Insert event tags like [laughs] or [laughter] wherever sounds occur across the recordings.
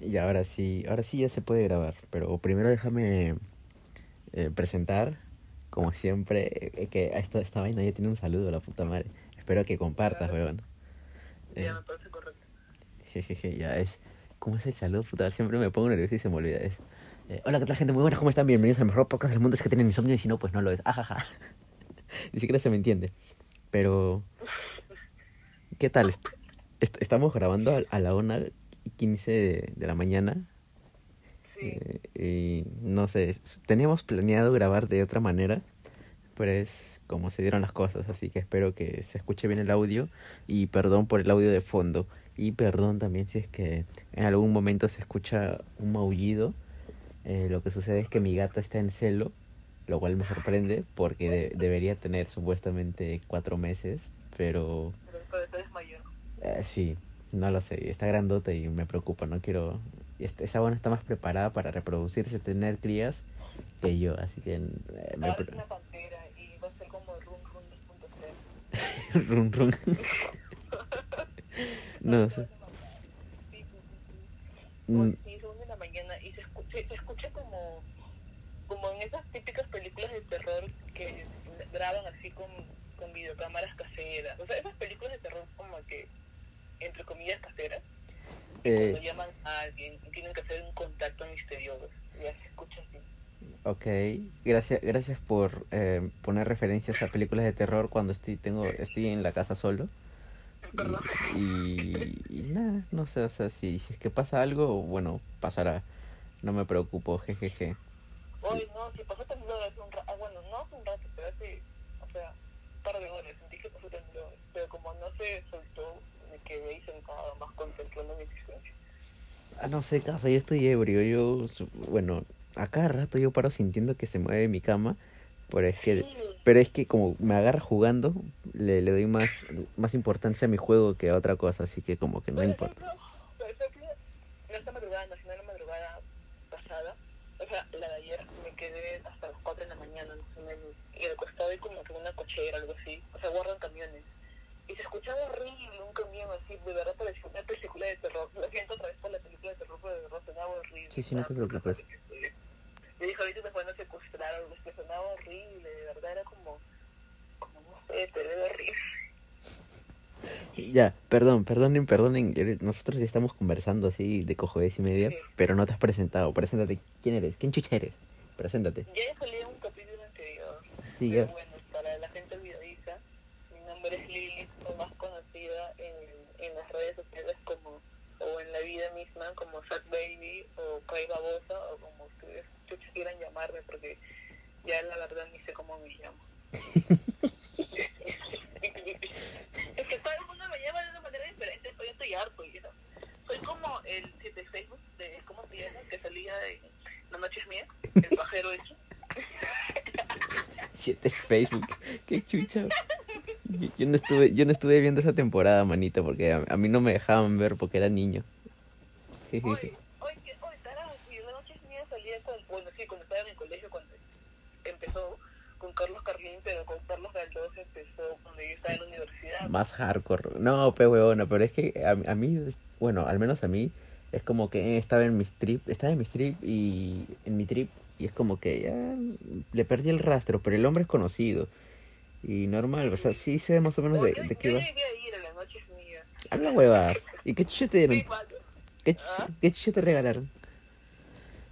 Y ahora sí, ahora sí ya se puede grabar, pero primero déjame eh, presentar, como siempre, eh, que esta, esta vaina ya tiene un saludo, la puta madre. Espero que compartas, weón. Eh, Ya me parece correcto. sí, sí, sí, ya es. ¿Cómo es el saludo, puta? Siempre me pongo nervioso y se me olvida. Es, eh, Hola, ¿qué tal, gente? Muy buenas, ¿cómo están? Bienvenidos al mejor podcast del mundo. Es que tienen insomnio y si no, pues no lo es. Ajaja. [laughs] Ni siquiera se me entiende. Pero, ¿qué tal? Est- est- estamos grabando a, a la 1 y 15 de, de la mañana. Sí. Eh, y no sé, teníamos planeado grabar de otra manera, pero es como se dieron las cosas, así que espero que se escuche bien el audio y perdón por el audio de fondo y perdón también si es que en algún momento se escucha un maullido. Eh, lo que sucede es que mi gata está en celo, lo cual me sorprende porque de- debería tener supuestamente cuatro meses, pero te desmayó. eh, sí, no lo sé, está grandota y me preocupa, no quiero... est- Esa buena está más preparada para reproducirse, tener crías que yo, así que... eh, me Ahora es una pantera y va a ser como Run Run 2.0. [laughs] run, run. [laughs] no sé. Sí, sí, sí. Mm, de la mañana y se escucha, se escucha como, como en esas típicas películas de terror que graban así con, con videocámaras caseras. O sea, esas películas de terror como que, entre comillas, caseras. eh, Cuando llaman a alguien y tienen que hacer un contacto misterioso. Ya se escucha así. ok, gracias, gracias por eh, poner referencias a películas de terror cuando estoy, tengo, estoy en la casa solo. Y nada, no sé, o sea, si, si es que pasa algo, bueno, pasará. No me preocupo, jejeje. Hoy no, si pasó temblor hace un rato, ah, bueno, no hace un rato, pero hace, o sea, un par de horas sentí que pasó temblor, pero como no se soltó, quedé ahí sentado más contemplando mi existencia. Ah, no sé, caso, yo estoy ebrio. Yo, bueno, a cada rato yo paro sintiendo que se mueve mi cama. Pero es que, Sí, pero es que como me agarra jugando, le, le doy más, más importancia a mi juego que a otra cosa. Así que como que no por importa. ejemplo, por ejemplo, no esta madrugada, no, sino la madrugada pasada, o sea, la de ayer, me quedé hasta las 4 de la mañana, más o menos, y al costado hay como que una cochera, algo así, o sea, guardan camiones. Se escuchaba horrible un camión así, de verdad parecía una película de terror. Lo siento otra vez por la película de terror, pero de verdad sonaba horrible. Sí, sí, no te preocupes. Yo dije, ahorita te pueden secuestrar o algo, es que sonaba horrible, de verdad era como, como no sé, te ve horrible. Ya, perdón, perdonen, perdonen. Nosotros ya estamos conversando así de cojones y media, Sí. pero no te has presentado. Preséntate. ¿Quién eres? ¿Quién chucha eres? Preséntate. Ya salí en un capítulo anterior. Sí, ya. bueno, para la gente olvidadiza, mi nombre es Lili, soy más conocida en, en las redes sociales como, o en la vida misma, como Fat Baby, o Kai Babosa, o como ustedes quieran llamarme, porque ya la verdad ni sé cómo me llamo. es que todo el mundo me llama de una manera diferente, pero yo estoy harto ya. Soy como el de Facebook, de, ¿cómo se llama? Que salía en La Noche Mía, el pajero ese. Siete Facebook. Qué chucha. Yo, yo no estuve, yo no estuve viendo esa temporada, manita, porque a, a mí no me dejaban ver porque era niño. Hoy, hoy, que- hoy, tarado, sí, la noche mía salía con, bueno, sí, cuando estaba en el colegio, cuando empezó con Carlos Carlín, pero con Carlos Galdós empezó cuando yo estaba en la universidad. Más hardcore. No, pe huevona, pero es que a, a mí, bueno, al menos a mí, es como que estaba en mi trip, estaba en mi trip y en mi trip y es como que ya le perdí el rastro, pero el hombre es conocido. Y normal, o sea, sí sé más o menos de, de qué yo va. llegué a ir a la noche es mía. A la huevas. ¿Y qué chucha te dieron? ¿Qué chucha, ¿Ah? qué chucha te regalaron?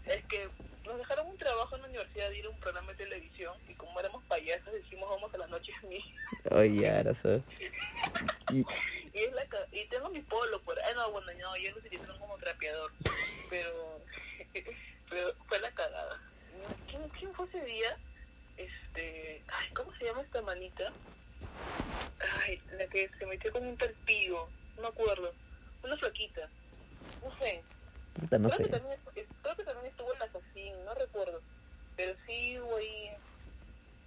Es que nos dejaron un trabajo en la universidad de ir a un programa de televisión y como éramos payasos decimos vamos a la noche es mía. Oye, ahora so- Y, Y, es la ca- y tengo mi polo por ah no bueno no yo lo utilizaron como trapeador pero [laughs] pero fue la cagada ¿Quién, quién fue ese día? Este ay ¿cómo se llama esta manita? ay la que se metió con un talpigo no me acuerdo una flaquita no sé puta, no creo, sé. que también, creo que también estuvo el asesín no recuerdo pero sí hubo ahí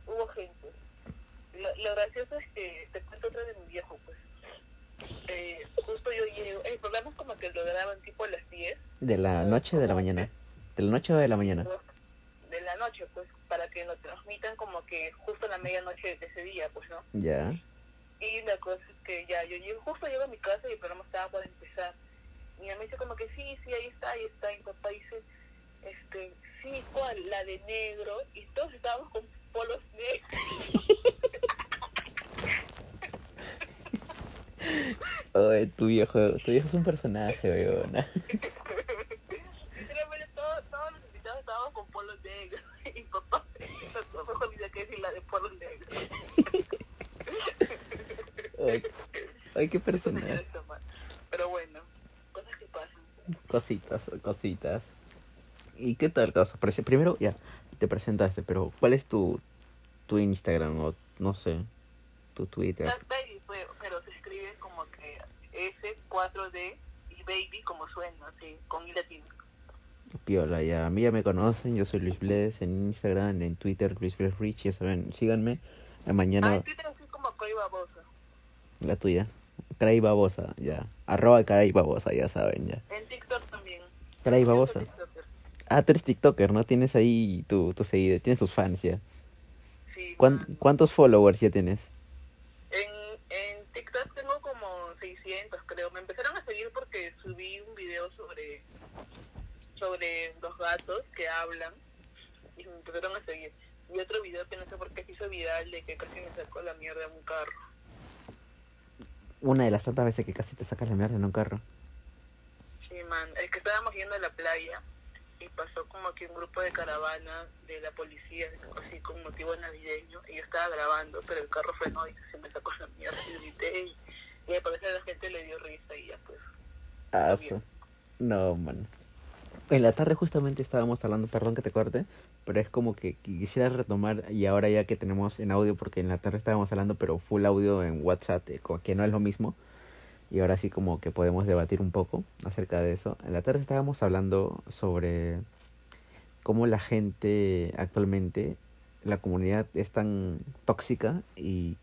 hubo gente lo, lo gracioso es que te cuento otra de mi viejo pues eh, justo yo llego, el programa es como que lo graban tipo a las 10 ¿De la noche o de la mañana? ¿De la noche o de la mañana? de la noche, pues, para que lo transmitan como que justo a la medianoche de ese día, pues, ¿no? Ya. Y la cosa es que ya, yo llego, justo llego a mi casa y el programa estaba por empezar. mi mamá dice como que sí, sí, ahí está, ahí está. Y mi papá dice, este, sí, ¿cuál? La de negro. Y todos estábamos con polos [laughs] negros. Oye, tu viejo, tu viejo es un personaje, weona. [laughs] Literalmente todos, todos los invitados estábamos con polos negros. Y mi papá, no mejor dice que decir la de polos negros. Ay, ay, qué mal. Pero bueno, cosas que pasan. Cositas, cositas. ¿Y qué tal, caso? Primero, ya, te presentaste, pero ¿cuál es tu, tu Instagram o no sé, tu Twitter? Dark Baby pero se escribe como que S4D y Baby como suena, así, con I latina. Piola, ya. A mí ya me conocen, yo soy Luis Bless en Instagram, en Twitter, Luis Bless Rich, ya saben, síganme. Ah, Mañana en Twitter así como Coy Babosa. la tuya. Caray Babosa, ya. Arroba Caray Babosa, ya saben, ya. En TikTok también. Caray Babosa. Ah, tú eres TikToker, ¿no? Tienes ahí tu, tu seguidor, tienes tus fans ya. Sí, ¿Cuán-. ¿Cuántos followers ya tienes? En, en TikTok tengo como 600, creo. Me empezaron a seguir porque subí un video sobre sobre los gatos que hablan y me empezaron a seguir. Y otro video que no sé por qué se hizo viral de que casi me sacó la mierda un carro. Una de las tantas veces que casi te sacas la mierda en un carro. Sí, man. Es que estábamos yendo a la playa y pasó como que un grupo de caravana de la policía, así con motivo navideño, y yo estaba grabando, pero el carro frenó y se me sacó la mierda y grité y, y me parece que a la gente le dio risa y ya pues. Ah, No, man. En la tarde justamente estábamos hablando, perdón que te corte, pero es como que quisiera retomar y ahora ya que tenemos en audio, porque en la tarde estábamos hablando, pero full audio en WhatsApp, eh, que no es lo mismo, y ahora sí como que podemos debatir un poco acerca de eso. En la tarde estábamos hablando sobre cómo la gente actualmente, la comunidad es tan tóxica y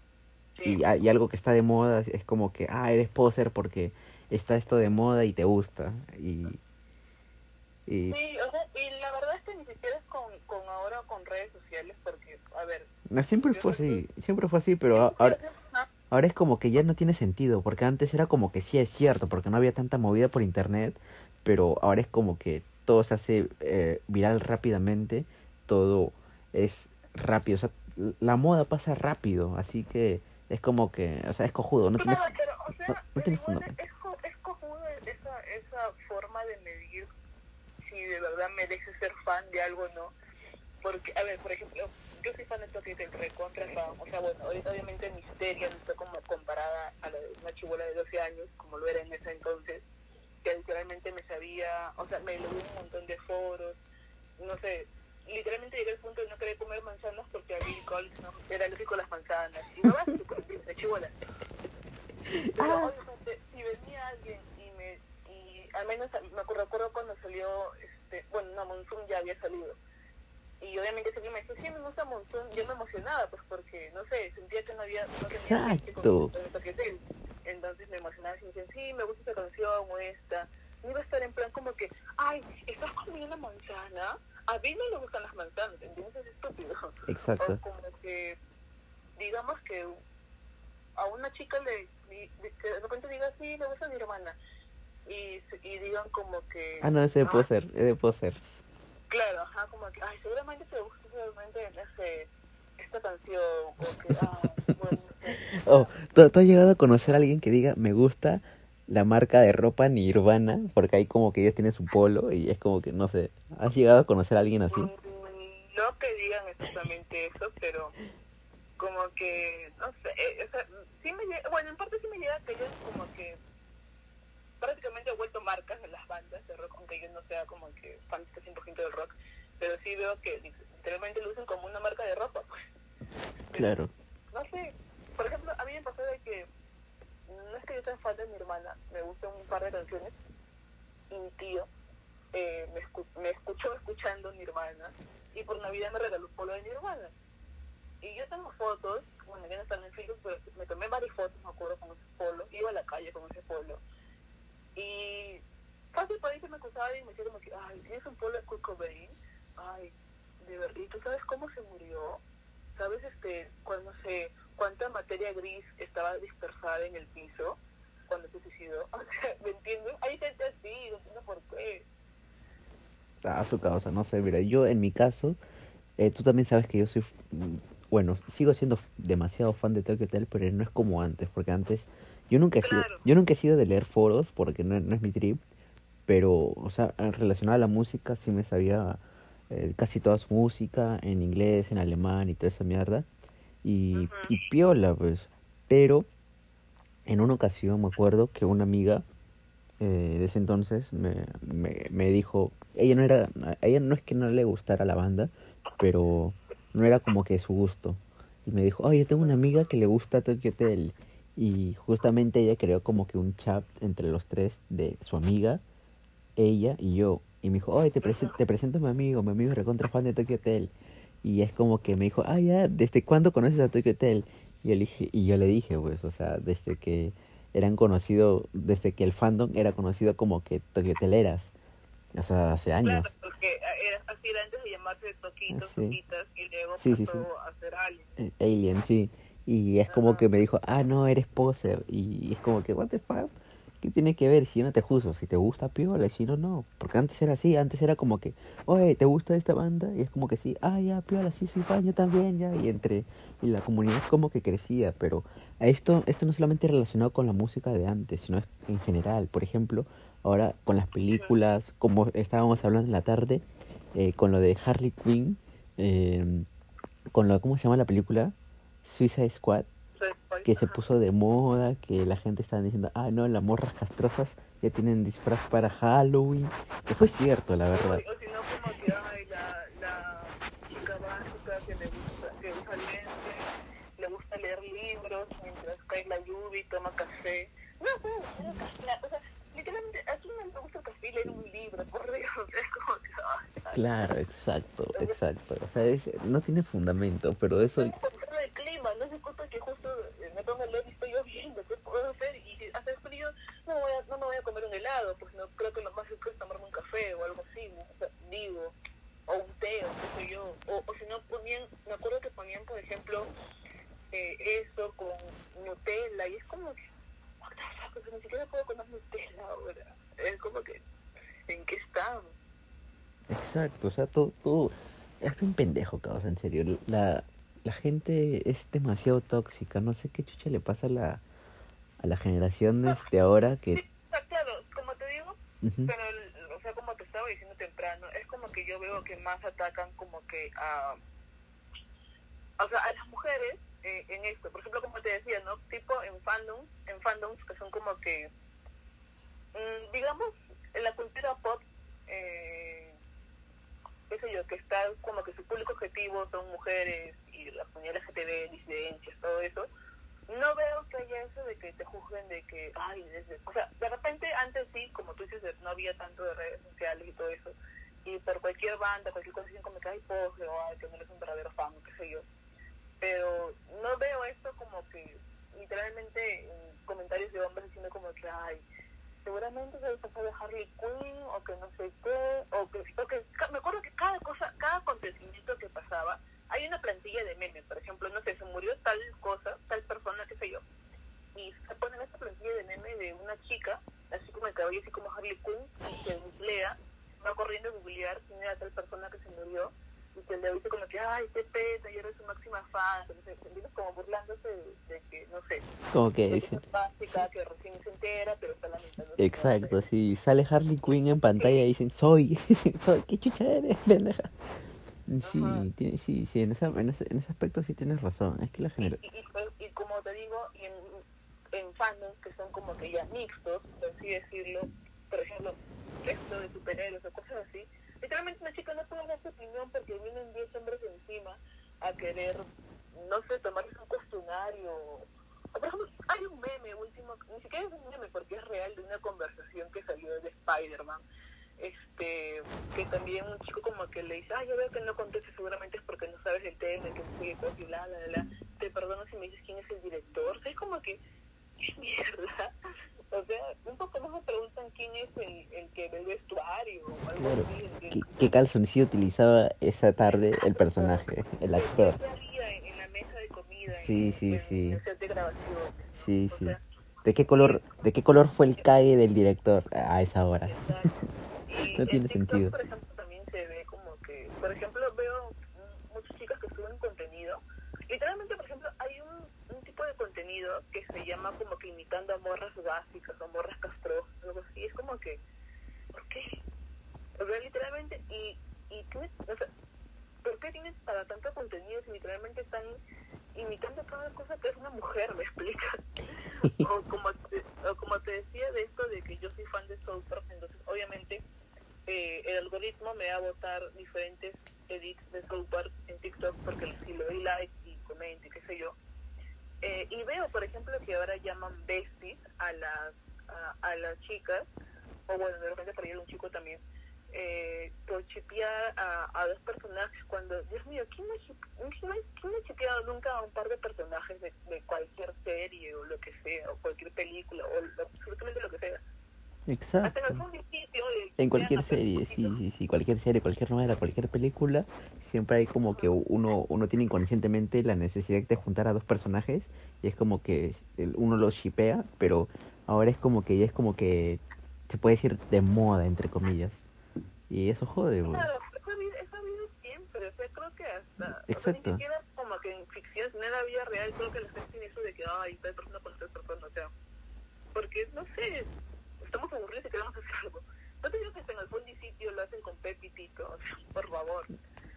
y algo que está de moda es como que, ah, eres poser porque está esto de moda y te gusta. Y, y Sí, o sea, y la verdad es que ni siquiera es con, con ahora con redes sociales, porque, a ver, no, siempre fue así, siempre fue así, pero ahora, ahora es como que ya no tiene sentido, porque antes era como que sí es cierto, porque no había tanta movida por internet, pero ahora es como que todo se hace eh, viral rápidamente, todo es rápido, o sea, la moda pasa rápido, así que es como que, o sea, es cojudo, no tiene... Claro, pero, o sea, no- no pero tiene igual fundamento. es, co- es cojudo esa, esa forma de medir si de verdad merece ser fan de algo o no. Porque, a ver, por ejemplo, yo soy fan de Tokyo del recontra fan. O sea, bueno, ahorita obviamente Misteria no está como comparada a la de una chibola de 12 años, como lo era en ese entonces, que literalmente me sabía, o sea, me leí un montón de foros, no sé, literalmente llegué al punto de no querer comer manzanas porque a Bill Collins no, era alérgico a las manzanas. Y no vas [laughs] a chibola. Pero Ah. obviamente, si venía alguien al menos me acuerdo, recuerdo cuando salió, este, bueno, no, Monsoon ya había salido. Y obviamente si alguien me decía, sí, me gusta Monsoon, yo me emocionaba, pues porque, no sé, sentía que no había, no Exacto. que. Entonces me emocionaba y me decían, sí, me gusta esta canción o esta. No iba a estar en plan como que, ay, ¿estás comiendo una manzana? A mí no me gustan las manzanas, ¿entiendes? Es estúpido. Exacto. O como que, digamos que a una chica le, que de repente diga, sí, me gusta mi hermana. Y, se- y digan como que... Ah, no, ese de "Ah, poser, es de poser. Claro, ajá, como que, ay, seguramente te gusta seguramente ese, esta canción, o que, ah, bueno, no [laughs] sé. Oh, ¿tú, tú has llegado a conocer a alguien que diga, me gusta la marca de ropa Nirvana? Porque ahí como que ellos tienen su polo y es como que, no sé, ¿has llegado a conocer a alguien así? Mm, No que digan exactamente eso, pero como que, no sé, eh, o sea, sí me llega, bueno, en parte sí me llega que ellos como que prácticamente han vuelto marcas en las bandas de rock, aunque yo no sea como que fan 100% del rock, pero sí veo que literalmente lo usan como una marca de ropa, pues. Claro. No sé, por ejemplo, a mí me pasó de que no es que yo sea fan de mi hermana, me gustan un par de canciones y mi tío eh, me, escu- me escuchó escuchando Nirvana y por Navidad me regaló un polo de Nirvana. Y yo tengo fotos, bueno, ya no están en Facebook, pero me tomé varias fotos, me acuerdo, con ese polo, iba a la calle con ese polo. Y fácil por ahí se me acusaba y me decía como que, ay, ¿tienes un polo de Kurt Cobain? Ay, de verdad, ¿y tú sabes cómo se murió? ¿Sabes este cuando se cuánta materia gris estaba dispersada en el piso? cuando se suicidó. [laughs] O sea, ¿me entiendes? Hay gente así, no entiendo por qué. A su causa, no sé, mira, yo en mi caso, eh, tú también sabes que yo soy, mm, bueno, sigo siendo demasiado fan de Tokyo Hotel, pero no es como antes, porque antes yo nunca he sido, yo nunca he sido de leer foros, porque no, no es mi trip, pero, o sea, relacionado a la música sí me sabía eh, casi toda su música, en inglés, en alemán y toda esa mierda, y, y piola, pues, pero en una ocasión me acuerdo que una amiga eh, de ese entonces me, me, me dijo, ella no era, ella no es que no le gustara la banda, pero no era como que su gusto. Y me dijo, oh, yo tengo una amiga que le gusta Tokyo Hotel. Y justamente ella creó como que un chat entre los tres de su amiga, ella y yo. Y me dijo, oye, te, te presento a mi amigo, mi amigo es recontra fan de Tokyo Hotel. Y es como que me dijo, ah, ya, ¿desde cuándo conoces a Tokyo Hotel? Y yo le dije, y yo le dije pues, o sea, desde que eran conocidos, desde que el fandom era conocido como que Tokyo Hoteleras. O sea, hace años. Claro, porque era así antes de llamarse Toquitos, Sí. Toquitas, y luego Sí, pasó sí. a ser Alien. Eh, Alien, sí. Y es como que me dijo, ah, no, eres poser. Y es como que, what the fuck, ¿qué tiene que ver? Si yo no te juzgo, si te gusta, piola, y si no, no. Porque antes era así, antes era como que, oye, ¿te gusta esta banda? Y es como que sí, ah, ya, piola, sí, soy fan, yo también, ya. Y entre, y la comunidad como que crecía, pero esto, esto no solamente relacionado con la música de antes, sino en general. Por ejemplo, ahora con las películas, como estábamos hablando en la tarde, eh, con lo de Harley Quinn, eh, con lo, ¿cómo se llama la película? Suicide Squad, que se puso de moda, que la gente estaba diciendo, ah, no, las morras castrosas ya tienen disfraz para Halloween, que fue cierto, la verdad. O, o si no, como que ay, la, la chica básica que le gusta, que usa lentes, le gusta leer libros mientras cae la lluvia y toma café. No, no, no, café, o sea, literalmente, aquí no me gusta el café y leer un libro, por Dios, es como que, ay, ay. Claro, exacto, exacto. O sea, es- no tiene fundamento, pero eso... No es clima, no es culpa que justo eh, me leer y estoy lloviendo, ¿qué puedo hacer? Y si hace frío, no me, voy a, no me voy a comer un helado, pues no creo que lo más rico es tomarme un café o algo así. O sea, digo, o un té, o qué sé yo. O, o si no ponían, me acuerdo que ponían, por ejemplo, eh, eso con Nutella, y es como que, what the fuck, o sea, ni siquiera puedo comer Nutella ahora. Es como que, ¿en qué estamos? Exacto, o sea, todo, todo... Es un pendejo, causa, en serio. La, la gente es demasiado tóxica, no sé qué chucha le pasa a la, a la generación de ahora que... Sí, claro, como te digo. Pero, o sea, como te estaba diciendo temprano, es como que yo veo que más atacan como que a... O sea, a las mujeres eh, en esto. Por ejemplo, como te decía, ¿no? Tipo en fandoms, en fandoms que son como que... mm, digamos, en la cultura pop, eh, qué sé yo, que está como que su público objetivo son mujeres y la comunidad LGTB, disidencias, todo eso no veo que haya eso de que te juzguen de que, ay, desde, o sea, de repente antes sí, como tú dices, no había tanto de redes sociales y todo eso, y por cualquier banda, cualquier cosa como que hay pose o ay, que no eres un verdadero fan, qué sé yo, pero no veo esto como que literalmente en comentarios de hombres diciendo como que, ay, seguramente se pasó de Harley Quinn o que no sé qué, o que, o que me acuerdo que cada cosa, cada acontecimiento que pasaba, hay una plantilla de memes, por ejemplo, no sé, se murió tal cosa, tal persona, qué sé yo, y se ponen esta plantilla de meme de una chica, así como el cabello, así como Harley Quinn, y se googlea, va corriendo a googlear quién era tal persona que se murió, que le dice como que, ay, qué pena, yo era su máxima fan, entonces, ¿entiendes? como burlándose de, de que, no sé, Como que es básica, que recién se entera, pero está lamentando. Exacto, sí, sale Harley Quinn en pantalla y dicen, soy, [laughs] soy, ¿qué chucha eres, pendeja? Sí, tiene, sí, sí, en, esa, en, ese, en ese aspecto sí tienes razón, es que la genera... y, y- y como te digo, en, en fandoms que son como que ya mixtos, por así decirlo, por ejemplo, esto de superhéroes o cosas así, literalmente una chica no puede dar su opinión porque vienen 10 hombres encima a querer, no sé, tomarse un cuestionario. O, por ejemplo, hay un meme último, ni siquiera es un meme porque es real de una conversación que salió de Spider-Man. Este, que también un chico como que le dice, ah, yo veo que no contestas, seguramente es porque no sabes el tema, que no sé qué cosa y bla, bla, bla. Te perdono si me dices quién es el director. O sea, es como que, [laughs] ¿qué mierda? O sea, un poco más me preguntan quién es el, el que ve el vestuario o algo Claro, así. el que- ¿qué, qué calzoncillo utilizaba esa tarde el personaje, el actor? ¿Qué había en, en la mesa de comida? Sí, en, sí, en sí. el set de grabación. Sí, O sí. sea, ¿De qué color, de qué color fue el cague del director a esa hora? [laughs] No en tiene TikTok, sentido. Por ejemplo, también se ve como que, por ejemplo, veo mm, muchas chicas que suben contenido. Literalmente, por ejemplo, hay un, un tipo de contenido que se llama como que imitando a morras básicas o morras castrosas, algo así. Es como que, ¿por qué? O sea, literalmente, y, y tienes, o sea, ¿por qué tienes para tanto contenido si literalmente están imitando cada cosa que es una mujer, me explica? o, como te, o como te decía de esto de que yo soy fan de South Park, entonces obviamente eh, el algoritmo me va a botar diferentes edits de South Park en TikTok porque si le doy like y comento y qué sé yo. Eh, y veo, por ejemplo, que ahora llaman besties a las, a, a las chicas, o bueno, de repente para ir un chico también, eh, por chipear a, a dos personajes cuando, Dios mío, ¿quién no, ha chip- quién no- quién no ha chipeado nunca a un par de personajes de, de cualquier serie o lo que sea, o cualquier película, o lo- absolutamente lo que sea? Hasta Exacto. En cualquier serie, sí, sí, sí, cualquier serie, cualquier novela, cualquier película, siempre hay como que uno, uno tiene inconscientemente la necesidad de juntar a dos personajes y es como que uno los shipea, pero ahora es como que ya es como que se puede decir de moda, entre comillas. Y eso jode, güey. Claro, eso ha habido, siempre, o sea, creo que hasta, Exacto. o sea, ni como que en ficción, en la vida real, creo que la gente tiene eso de que, ay, tal persona con tal persona, o sea, porque, no sé, estamos aburridos y queremos hacer algo. No te digo que hasta en el fondo sitio lo hacen con Pepe y Tito, o [laughs] sea, por favor.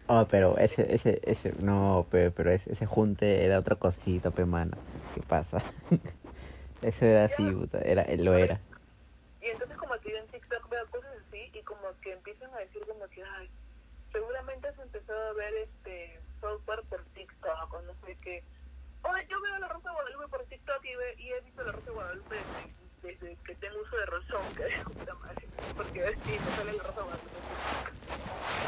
Ah, pero ese, ese, ese, no, pero, pero ese, ese junte era otra cosita, pe mano. ¿Qué pasa? [laughs] Eso era así, puta, era, lo era. Y entonces como que yo en TikTok veo cosas así y como que empiezan a decir como que, ay, seguramente has empezado a ver este software por TikTok o no sé qué. Oye, yo veo la Rosa de Guadalupe por TikTok y, ve- y he visto la Rosa de Guadalupe desde, que tengo uso de razón, que es puta madre. Porque sí, me sale de Guadalupe.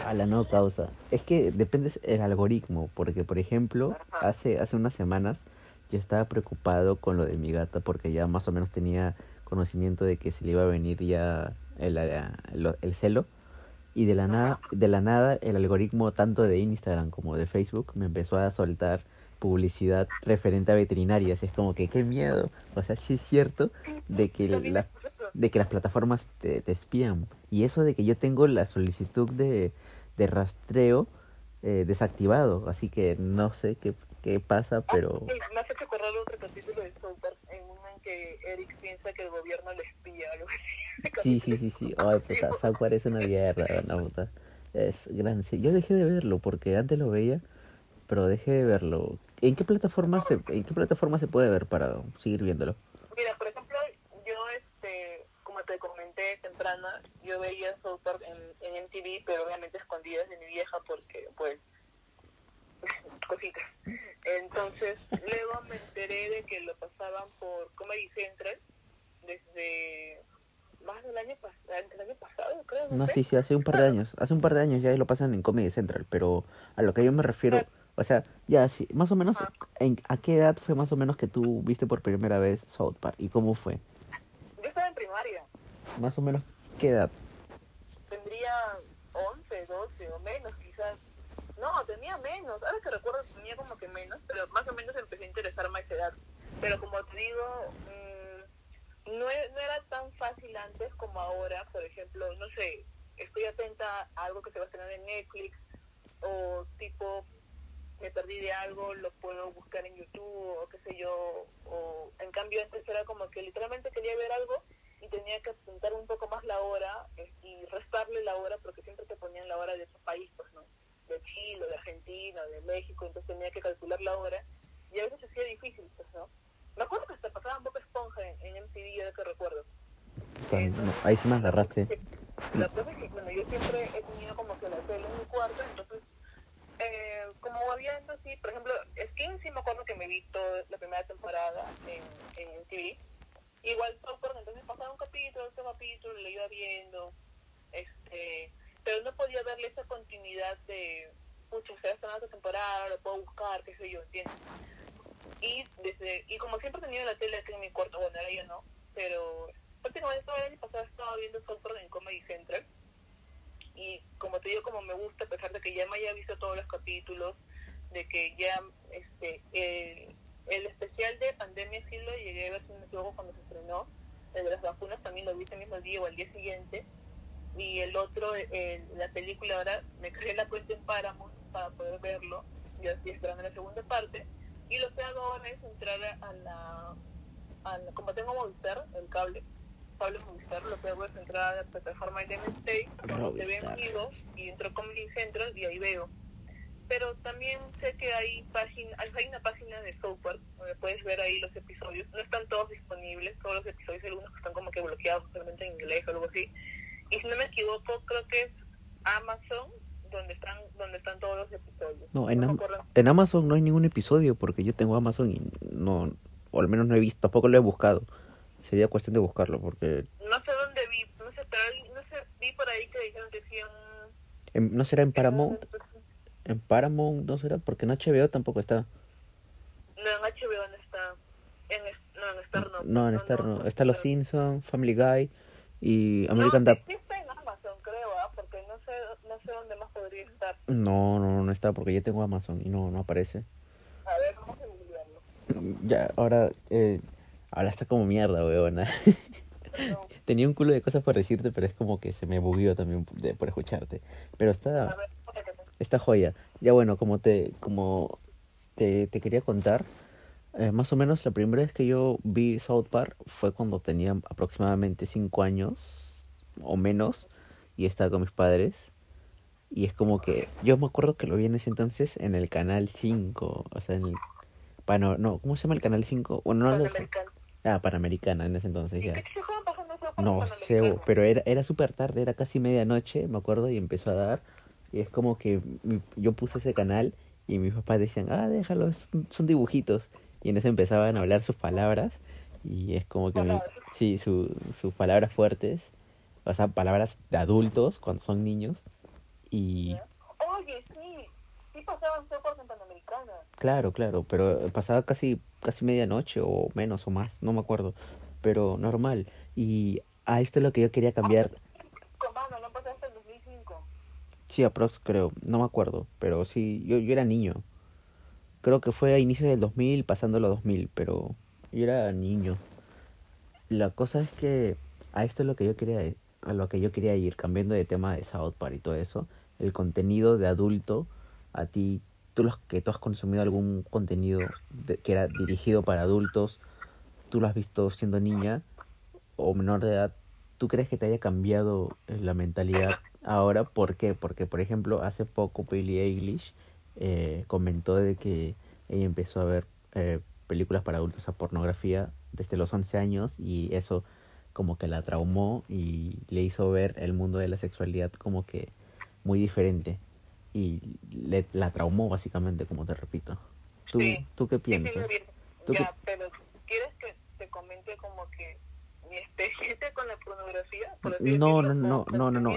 A la no causa. Es que depende el algoritmo, porque por ejemplo, Ajá. hace, hace unas semanas yo estaba preocupado con lo de mi gata porque ya más o menos tenía conocimiento de que se le iba a venir ya el, el, el celo y de la nada de la nada el algoritmo tanto de Instagram como de Facebook me empezó a soltar publicidad referente a veterinarias es como que qué miedo o sea sí es cierto de que la, de que las plataformas te, te espían. Y eso de que yo tengo la solicitud de, de rastreo eh, desactivado. Así que no sé qué, qué pasa, pero... Sí, me has hecho correr otro capítulo de South en uno en que Eric piensa que el gobierno le espía algo así. [laughs] Sí, sí, sí, sí. Ay, puta, South Park es una mierda, una puta. Es gran... Yo dejé de verlo porque antes lo veía, pero dejé de verlo. ¿En qué plataforma se, en qué plataforma se puede ver para seguir viéndolo? Mira, por ejemplo, yo, este, como te comenté temprano, yo veía South Park en, en MTV, pero obviamente escondidas de mi vieja porque, pues, [laughs] cositas. Entonces, luego me enteré de que lo pasaban por Comedy Central desde más del año, pas del año pasado, creo. No, sé. sí, sí, hace un par de años. Hace un par de años ya lo pasan en Comedy Central, pero a lo que yo me refiero, o sea, ya, sí, más o menos, Ajá. en, ¿a qué edad fue más o menos que tú viste por primera vez South Park? ¿Y cómo fue? Yo estaba en primaria. Más o menos, ¿qué edad? tendría 11, 12 o menos quizás. No, tenía menos. Ahora que recuerdo tenía como que menos, pero más o menos empecé a interesarme a esa edad. Pero como te digo, mm, no, e- no era tan fácil antes como ahora. Por ejemplo, no sé, estoy atenta a algo que se va a estrenar en Netflix o tipo me perdí de algo, lo puedo buscar en YouTube o qué sé yo. O en cambio antes era como que literalmente quería ver algo y tenía que apuntar un poco más la hora eh, y restarle la hora porque siempre te ponían la hora de otro país, pues, ¿no? De Chile, de Argentina, de México, entonces tenía que calcular la hora y a veces se hacía difícil, pues, ¿no? Me acuerdo que hasta pasaban Bob Esponja en, en MTV, ahora que recuerdo. No, ahí sí me agarraste. La cosa es que, bueno, yo siempre he tenido como que la tele en mi cuarto, entonces, eh, como viendo, sí, por ejemplo, Skin sí me acuerdo que me vi toda la primera temporada en, en TV. Igual Park, entonces pasaba un capítulo, otro capítulo, lo iba viendo, este, pero no podía darle esa continuidad de, pucha, se va otra temporada, lo puedo buscar, qué sé yo, ¿entiendes? Y desde, y como siempre tenía la tele aquí en mi cuarto, bueno, ahora ya no, pero prácticamente todo el año pasado estaba viendo South en Comedy Central y como te digo como me gusta a pesar de que ya me haya visto todos los capítulos de que ya este el, el especial de pandemia sí lo llegué a ver, si me equivoco, cuando se estrenó. El de las vacunas también lo vi ese mismo día o al día siguiente. Y el otro, el, la película ahora, me creé la cuenta en Paramount para poder verlo. Y así esperando la segunda parte. Y lo que hago ahora es entrar a la, a como tengo Movistar, el cable, cable Movistar, lo que hago es entrar a la plataforma de Stay, donde se ve en vivo, y entro con Link Central y ahí veo pero también sé que hay página, hay una página de software donde puedes ver ahí los episodios. No están todos disponibles, todos los episodios, algunos que están como que bloqueados solamente en inglés o algo así. Y si no me equivoco, creo que es Amazon donde están donde están todos los episodios. No, en, en Amazon no hay ningún episodio porque yo tengo Amazon y no, o al menos no he visto, tampoco lo he buscado. Sería cuestión de buscarlo porque... No sé dónde vi, no sé, pero no sé, vi por ahí que dijeron que sí ¿No será en Paramount? En Paramount no será, porque en HBO tampoco está. No, en HBO no está. En, no, en Star no. No, en Star no. Está Los Simpsons, Family Guy y American Dad. Sí, está en Amazon, creo, ¿ah? porque no sé, no sé dónde más podría estar. No, no, no está, porque yo tengo Amazon y no, no aparece. A ver, vamos a googlearlo. Ya, ahora, eh, ahora está como mierda, weona. [laughs] Tenía un culo de cosas por decirte, pero es como que se me bugueó también por escucharte. Pero está... Esta joya. Ya bueno, como te, como te, te quería contar, eh, más o menos la primera vez que yo vi South Park fue cuando tenía aproximadamente 5 años o menos y estaba con mis padres. Y es como que yo me acuerdo que lo vi en ese entonces en el canal 5, o sea, en el... Bueno, no, ¿cómo se llama el canal 5? Bueno, no lo sé. Ah, Panamericana en ese entonces ya. No sé, pero era, era súper tarde, era casi medianoche, me acuerdo, y empezó a dar. Y es como que yo puse ese canal y mis papás decían, ah, déjalos, son dibujitos. Y en eso empezaban a hablar sus palabras y es como que, sí, su, sus palabras fuertes, o sea, palabras de adultos cuando son niños. Y... Sí, sí pasaban en Panamericana. Claro, claro, pero pasaba casi, casi medianoche o menos o más, no me acuerdo, pero normal. Y a esto es lo que yo quería cambiar. Sí, aprox creo, no me acuerdo, pero sí, yo, yo era niño. Creo que fue a inicios del 2000, pasando los 2000, pero yo era niño. La cosa es que a esto es lo que yo quería a lo que yo quería ir cambiando de tema de South Park y todo eso, el contenido de adulto a ti tú los que tú has consumido algún contenido que era dirigido para adultos, tú lo has visto siendo niña o menor de edad, ¿tú crees que te haya cambiado la mentalidad ahora. ¿Por qué? Porque, por ejemplo, hace poco Billie Eilish eh, comentó de que ella empezó a ver eh, películas para adultos a pornografía desde los 11 años y eso como que la traumó y le hizo ver el mundo de la sexualidad como que muy diferente y le, la traumó básicamente, como te repito. ¿Tú, ¿tú qué piensas? ya, pero ¿quieres que te comente como que mi experiencia con la pornografía? no, no, no, no, no, no,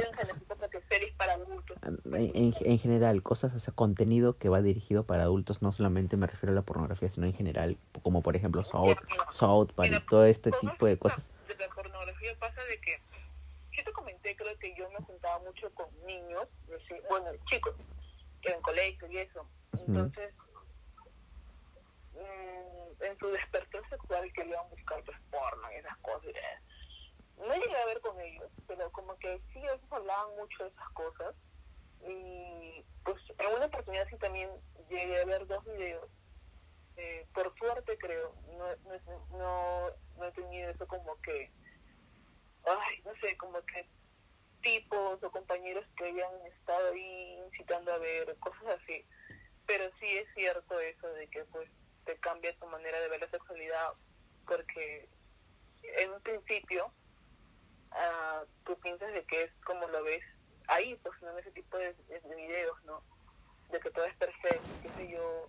en, en, general, cosas, o sea, contenido que va dirigido para adultos, no solamente me refiero a la pornografía, sino en general, como por ejemplo South, South Park y todo este tipo de cosas. De la pornografía pasa de que, te comenté, creo que yo me juntaba mucho con niños, bueno, chicos, en colegio y eso. Entonces, mmm, en su despertar sexual querían buscar pues porno y esas cosas. No llegué a ver con ellos, pero como que sí, ellos hablaban mucho de esas cosas y pues en una oportunidad sí también llegué a ver dos videos. Eh, por suerte creo, no, no, no, no he tenido eso como que, ay, no sé, como que tipos o compañeros que hayan estado ahí incitando a ver, cosas así. Pero sí es cierto eso de que pues te cambia tu manera de ver la sexualidad porque en un principio uh, tú piensas de que es como lo ves ahí, pues en ese tipo de, de, videos, ¿no? De que todo es perfecto, qué sé yo.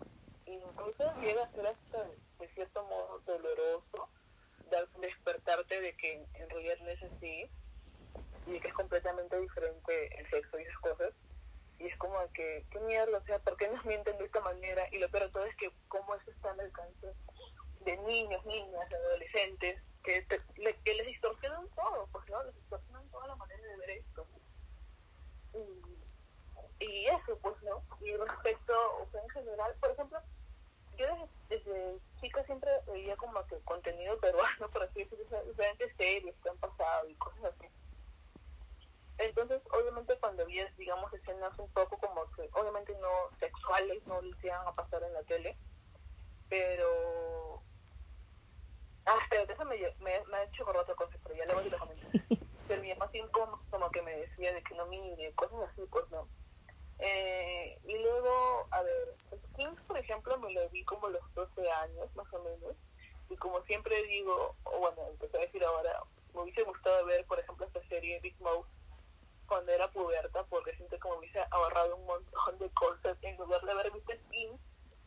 Incluso llega a ser hasta, de cierto modo, doloroso despertarte de que en realidad no es así y que es completamente diferente el sexo y esas cosas. Y es como que, qué mierda, o sea, ¿por qué nos mienten de esta manera? Y lo peor todo es que cómo eso está al alcance de niños, niñas, adolescentes, que, que les distorsionan todo, pues no, les distorsionan toda la manera de ver esto y, eso, pues, ¿no? Y respecto, o sea, en general, por ejemplo, yo desde, veía como que contenido [laughs] peruano, por así decirlo, diferentes series que han pasado y cosas así. Entonces, obviamente cuando vi, digamos, escenas un poco como que, obviamente no sexuales, no les iban a pasar en la tele, pero... Ah, espérate, eso me, me, me ha hecho por otra cosa, pero ya luego te lo comento. [laughs] Pero mi mamá siempre como, como que me decía de que no mire, cosas así, pues no. Eh, y luego, a ver, Skins, por ejemplo, me lo vi como los 12 años, más o menos. Y como siempre digo, o bueno, empecé a decir ahora, me hubiese gustado ver, por ejemplo, esta serie Big Mouth cuando era puberta, porque siento que me hubiese ahorrado un montón de cosas en lugar de haber visto Skins.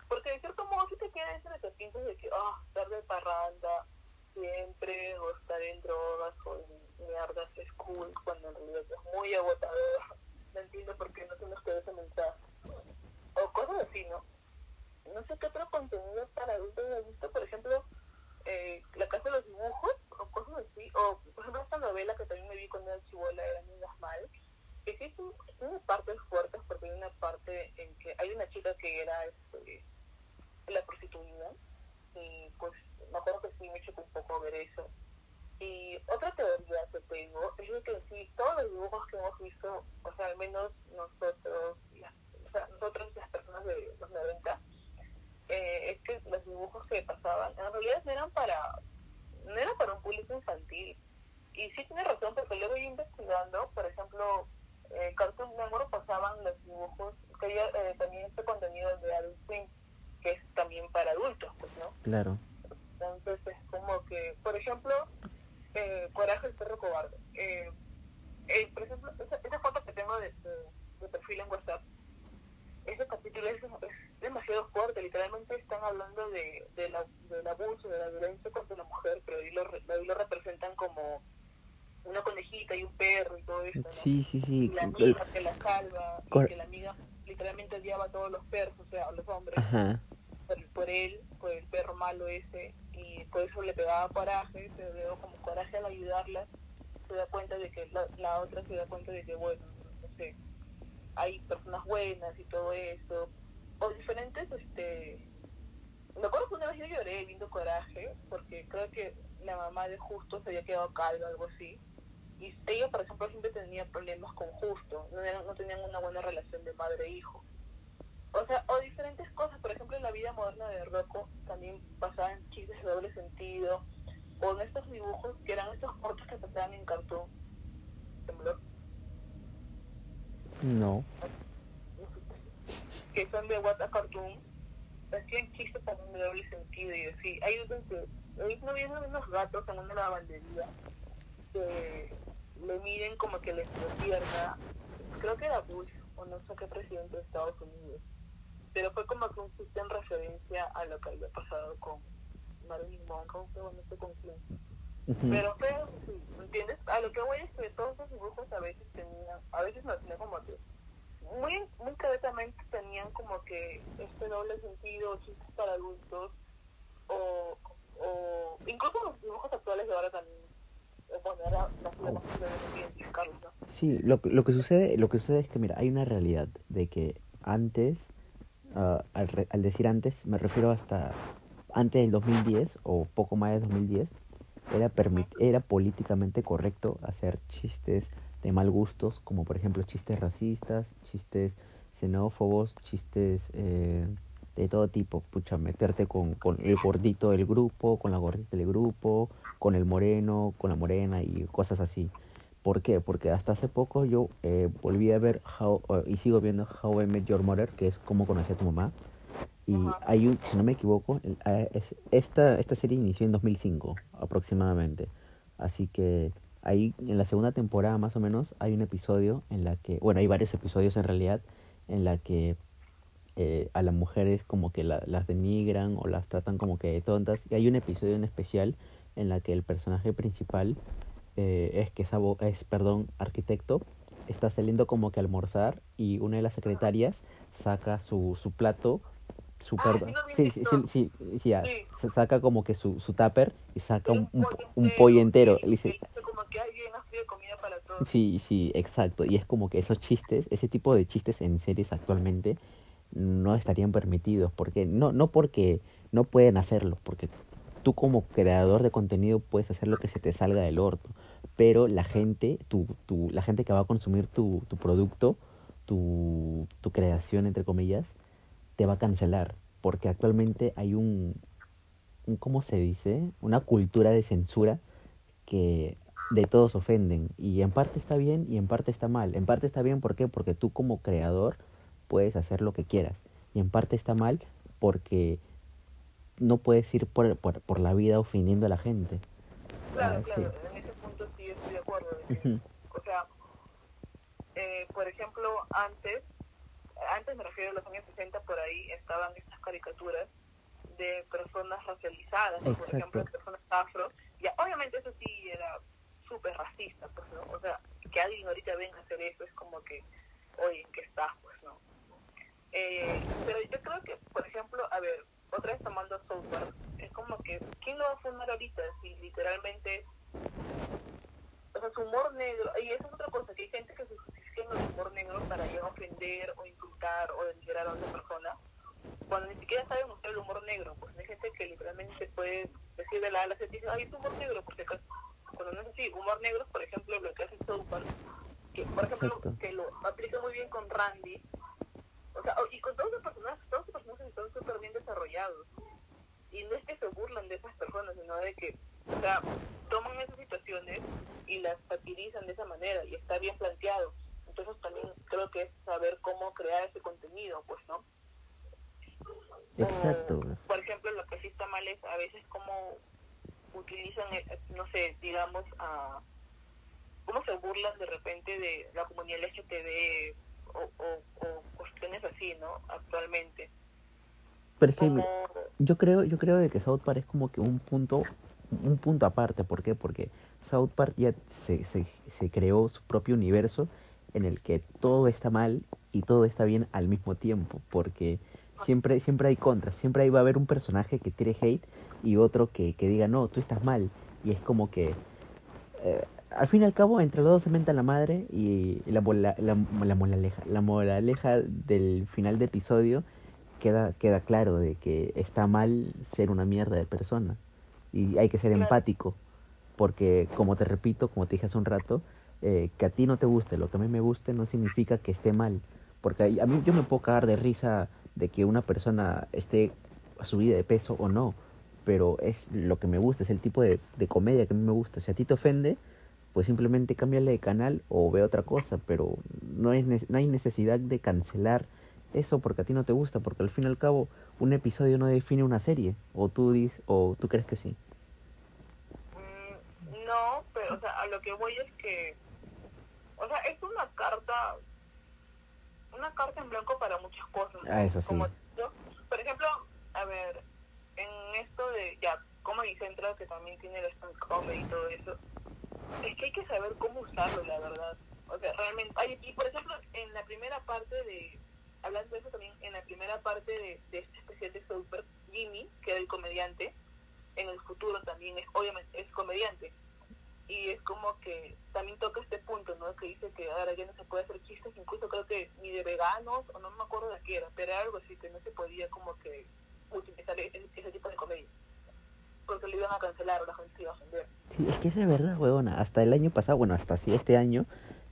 Porque de cierto modo sí te queda entre esos pintos de que, ah, estar de parranda siempre, o estar en drogas, o en mierdas es cool, cuando en realidad es muy agotador no entiendo por qué no se nos quedó ese mensaje. O cosas así, ¿no? No sé qué otro contenido para adultos he visto, por ejemplo, eh, La Casa de los Dibujos, o cosas así. O, por ejemplo, esta novela que también me vi cuando era chivola, era Niñas Mal, que sí tiene partes fuertes, porque hay una parte en que hay una chica que era este, la prostituida, y pues me acuerdo que sí me chocó un poco ver eso y otra teoría que tengo es que sí, todos los dibujos que hemos visto, o sea, al menos nosotros, o sea, nosotros las personas de los 90, eh, es que los dibujos que pasaban en realidad no eran para, no eran para un público infantil. Y sí tiene razón, porque luego yo investigando, por ejemplo, eh, Cartoon Network pasaban los dibujos, que había eh, también este contenido de Adult Swim, que es también para adultos, pues, ¿no? Claro. Entonces es como que, por ejemplo, eh, Coraje el perro cobarde. Eh, eh, por ejemplo, esa, foto que tengo de, de, perfil en WhatsApp, ese capítulo es, demasiado fuerte, literalmente están hablando de, de la, del abuso, de la violencia contra la mujer, pero ahí lo, ahí lo representan como una conejita y un perro y todo eso. Sí, sí, sí. Y la amiga que la salva, y que la amiga literalmente odiaba a todos los perros, o sea, a los hombres, Por, por él, por el perro malo ese, y por eso le pegaba coraje, pero luego como coraje al ayudarla, se da cuenta de que la, otra se da cuenta de que, bueno, no sé, hay personas buenas y todo eso, o diferentes, este, me acuerdo que una vez yo lloré viendo coraje, porque creo que la mamá de Justo se había quedado calva, algo así, y ella, por ejemplo, siempre tenía problemas con Justo, no, no tenían una buena relación de madre-hijo. O sea, o diferentes cosas, por ejemplo, en la vida moderna de Rocco también pasaban chistes de doble sentido, o en estos dibujos que eran estos cortos que pasaban en cartoon. ¿Temblor? No. Que son de What a Cartoon, hacían chistes también de doble sentido y así. Hay unos que, no vienen unos gatos en una lavandería que le miden como que les pierna, creo que era Bush, o no sé qué presidente de Estados Unidos pero fue como que un chiste en referencia a lo que había pasado con Marilyn Monroe, no sé con quién. Pero feo, sí, ¿entiendes? A lo que voy es que todos esos dibujos a veces tenían, a veces no tenían como que, muy, muy cabezamente tenían como que este doble sentido, chistes para adultos, o, o incluso los dibujos actuales de ahora también bueno. Sí, lo, lo que sucede, lo que sucede es que mira, hay una realidad de que antes Ah, al, al, decir antes, me refiero hasta antes del 2010 o poco más del 2010, era, era políticamente correcto hacer chistes de mal gustos, como por ejemplo chistes racistas, chistes xenófobos, chistes eh, de todo tipo, pucha, meterte con, con el gordito del grupo, con la gordita del grupo, con el moreno, con la morena y cosas así. ¿Por qué? Porque hasta hace poco yo eh, volví a ver How, y sigo viendo How I Met Your Mother, que es como conocí a tu mamá. Y hay un, si no me equivoco, eh, es, esta, esta serie inició en 2005 aproximadamente. Así que ahí en la segunda temporada más o menos hay un episodio en la que, bueno, hay varios episodios en realidad en la que eh, a las mujeres como que las denigran o las tratan como que de tontas. Y hay un episodio en especial en la que el personaje principal eh, es que esa es, perdón, arquitecto, está saliendo como que a almorzar y una de las secretarias saca su, su plato, su ah, sí, sí, sí, sí, se saca como que su, su tupper y saca un, un, pollo entero. dice, Sí, sí, exacto. Y es como que esos chistes, ese tipo de chistes en series actualmente no estarían permitidos. porque No, no porque no pueden hacerlo, porque tú como creador de contenido puedes hacer lo que se te salga del orto, pero la gente, tu, tu, la gente que va a consumir tu, tu producto, tu, tu creación, entre comillas, te va a cancelar, porque actualmente hay un, un, ¿cómo se dice? Una cultura de censura que de todos ofenden, y en parte está bien y en parte está mal. En parte está bien, ¿por qué? Porque tú como creador puedes hacer lo que quieras, y en parte está mal porque no puedes ir por, por, por la vida ofendiendo a la gente. Claro, ah, claro, en ese punto sí estoy de acuerdo. O sea, eh, por ejemplo, antes, antes me refiero a los años 60, por ahí estaban estas caricaturas de personas racializadas, por ejemplo, personas afro, y obviamente eso sí era súper racista, pues, ¿no? O sea, que alguien ahorita venga a hacer eso es como que, oye, ¿en qué estás, pues, no? Eh, pero yo creo que, por ejemplo, a ver, otra vez tomando software, es como que, ¿quién lo va a fumar ahorita si literalmente, o sea, su humor negro, y esa es otra cosa, que hay gente que se el humor negro para ya ofender o insultar o denigrar a otra persona, cuando ni siquiera saben usar el humor negro, pues hay gente que literalmente puede decir de la a la dice, ay, es humor negro, porque cuando no es así, humor negro, por ejemplo, lo que hace South que por ejemplo, que lo aplica muy bien con Randy, o sea, y con todos los personajes, todos los personajes están súper bien desarrollados. Y no es que se burlan de esas personas, sino de que, o sea, toman esas situaciones y las satirizan de esa manera y está bien planteado. Entonces también creo que es saber cómo crear ese contenido, pues, ¿no? Exacto. por ejemplo, lo que sí está mal es a veces cómo utilizan, no sé, digamos, a cómo se burlan de repente de la comunidad LGTB o, o, o cuestiones así, ¿no? Actualmente. Por ejemplo, yo creo, yo creo de que South Park es como que un punto, un punto aparte. ¿Por qué? Porque South Park ya se, se, se creó su propio universo en el que todo está mal y todo está bien al mismo tiempo. Porque siempre, siempre hay contras, siempre ahí va a haber un personaje que tire hate y otro que, que diga, no, tú estás mal. Y es como que eh, al fin y al cabo, entre los dos se mentan la madre y la, la, la, la, moraleja, la moraleja del final de episodio queda, queda claro de que está mal ser una mierda de persona y hay que ser empático porque como te repito, como te dije hace un rato, eh, que a ti no te guste lo que a mí me guste no significa que esté mal, porque a mí yo me puedo cagar de risa de que una persona esté subida de peso o no, pero es lo que me gusta, es el tipo de, de comedia que a mí me gusta. Si a ti te ofende, pues simplemente cámbiale de canal o ve otra cosa, pero no, es, no hay necesidad de cancelar eso porque a ti no te gusta, porque al fin y al cabo un episodio no define una serie, o tú dices, o tú crees que sí. Mm, no, pero o sea, a lo que voy es que, o sea, es una carta, una carta en blanco para muchas cosas. Ah, eso sí. Como por ejemplo, a ver, en esto de, ya, como Central, que también tiene el stand comedy y todo eso, es que hay que saber cómo usarlo, la verdad. O sea, realmente, y por ejemplo, en la primera parte de, hablando de eso también, en la primera parte de, de este especial de Super, Jimmy, que era el comediante, en el futuro también es, obviamente, es comediante. Y es como que también toca este punto, ¿no? Que dice que ahora ya no se puede hacer chistes, incluso creo que ni de veganos, o no me acuerdo de qué era, pero era algo así, que no se podía como que utilizar ese, ese tipo de comedia porque lo iban a cancelar o la gente se iba a ofender. Sí, es que es de verdad, huevona. Hasta el año pasado, bueno, hasta sí este año,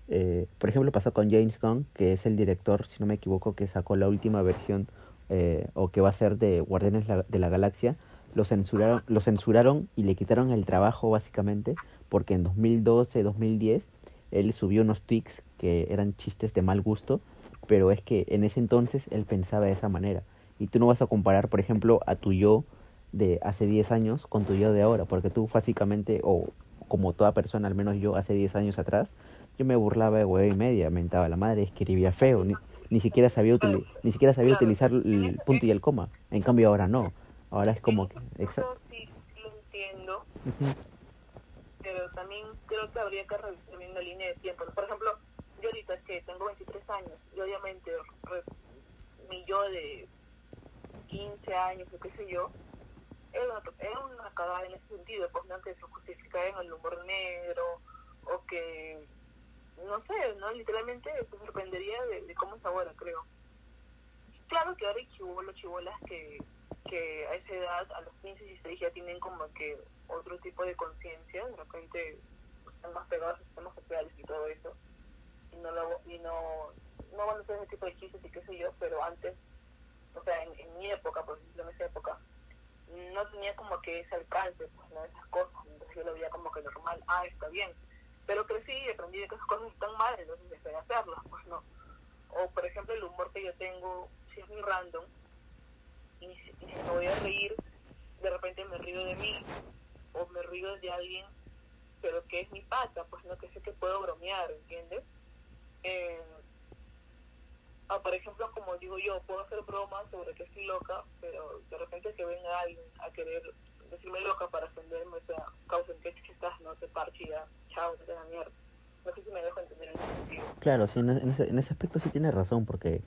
eh, por ejemplo, pasó con James Gunn, que es el director, si no me equivoco, que sacó la última versión eh, o que va a ser de Guardianes de la Galaxia. Lo censuraron, lo censuraron y le quitaron el trabajo básicamente porque en 2012, 2010 él subió unos tweets que eran chistes de mal gusto, pero es que en ese entonces él pensaba de esa manera. Y tú no vas a comparar, por ejemplo, a tu yo de hace 10 años con tu yo de ahora, porque tú básicamente, o como toda persona, al menos yo hace 10 años atrás, yo me burlaba de huevo y media, mentaba la madre, escribía feo, ni, ni siquiera sabía ni siquiera sabía utilizar el punto y el coma. En cambio ahora no. Ahora es como que exacto. Sí, lo entiendo. Pero también creo que habría que revisar bien la línea de tiempo. Por ejemplo, yo ahorita que tengo 23 años y obviamente mi yo de 15 años o qué sé yo, era una, una cagada en ese sentido, pues no que se justificara en el humor negro o que, no sé, no literalmente se sorprendería de, cómo es ahora, creo. Claro que ahora hay chivolos, chivolas que que a esa edad, a los 15 y 16, ya tienen como que otro tipo de conciencia, de repente más pegados a sistemas sociales y todo eso, y no, lo, y no, no van a hacer ese tipo de chistes y qué sé yo, pero antes, o sea, en, en mi época, por ejemplo, en esa época, no tenía como que ese alcance, pues, ¿no? Esas cosas, entonces yo lo veía como que normal, ah, está bien, pero crecí y aprendí de que esas cosas están mal, entonces dejé de hacerlas, pues no. O, por ejemplo, el humor que yo tengo, si es muy random, y, y si me voy a reír, de repente me río de mí, o me río de alguien, pero que es mi pata, pues no que sé que puedo bromear, ¿entiendes? Eh, ah, por ejemplo, como digo yo, puedo hacer bromas sobre que estoy loca, pero de repente que venga alguien a querer decirme loca para ofenderme, o sea, causa en qué estás, no te parche ya, chao, te la mierda. No sé si me dejo entender en ese sentido. Claro, sí, en ese, en ese aspecto sí tienes razón, porque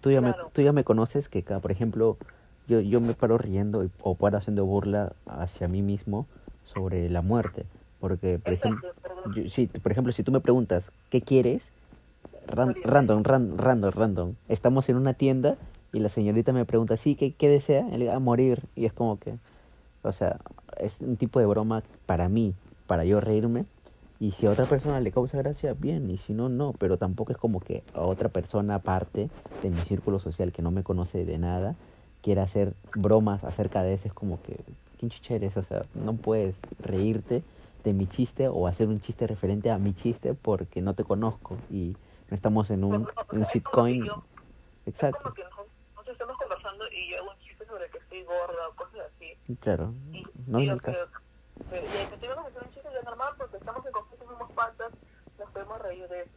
tú ya, Claro. me, tú ya me conoces que, por ejemplo, yo, yo me paro riendo y- o paro haciendo burla hacia mí mismo sobre la muerte. Porque, por ejemplo, yo- sí, por ejemplo, si tú me preguntas, ¿qué quieres? Ran- random, ran- random, random. Estamos en una tienda y la señorita me pregunta, sí, ¿qué, qué desea? Y le digo, "Ah, morir. Y es como que, o sea, es un tipo de broma para mí, para yo reírme. Y si a otra persona le causa gracia, bien. Y si no, no. Pero tampoco es como que a otra persona aparte de mi círculo social que no me conoce de nada quiera hacer bromas acerca de eso. Es como que, ¿quién eres? O sea, no puedes reírte de mi chiste o hacer un chiste referente a mi chiste porque no te conozco y no estamos en un, en un sea, es como que Es Exacto, como que nosotros, nosotros estamos conversando y yo hago un chiste sobre que estoy gorda o cosas así. claro. Y, No y es el que- caso. pero- y el que tengo que hacer un chiste ya normal porque estamos en conflicto, somos patas, nos podemos reír de eso.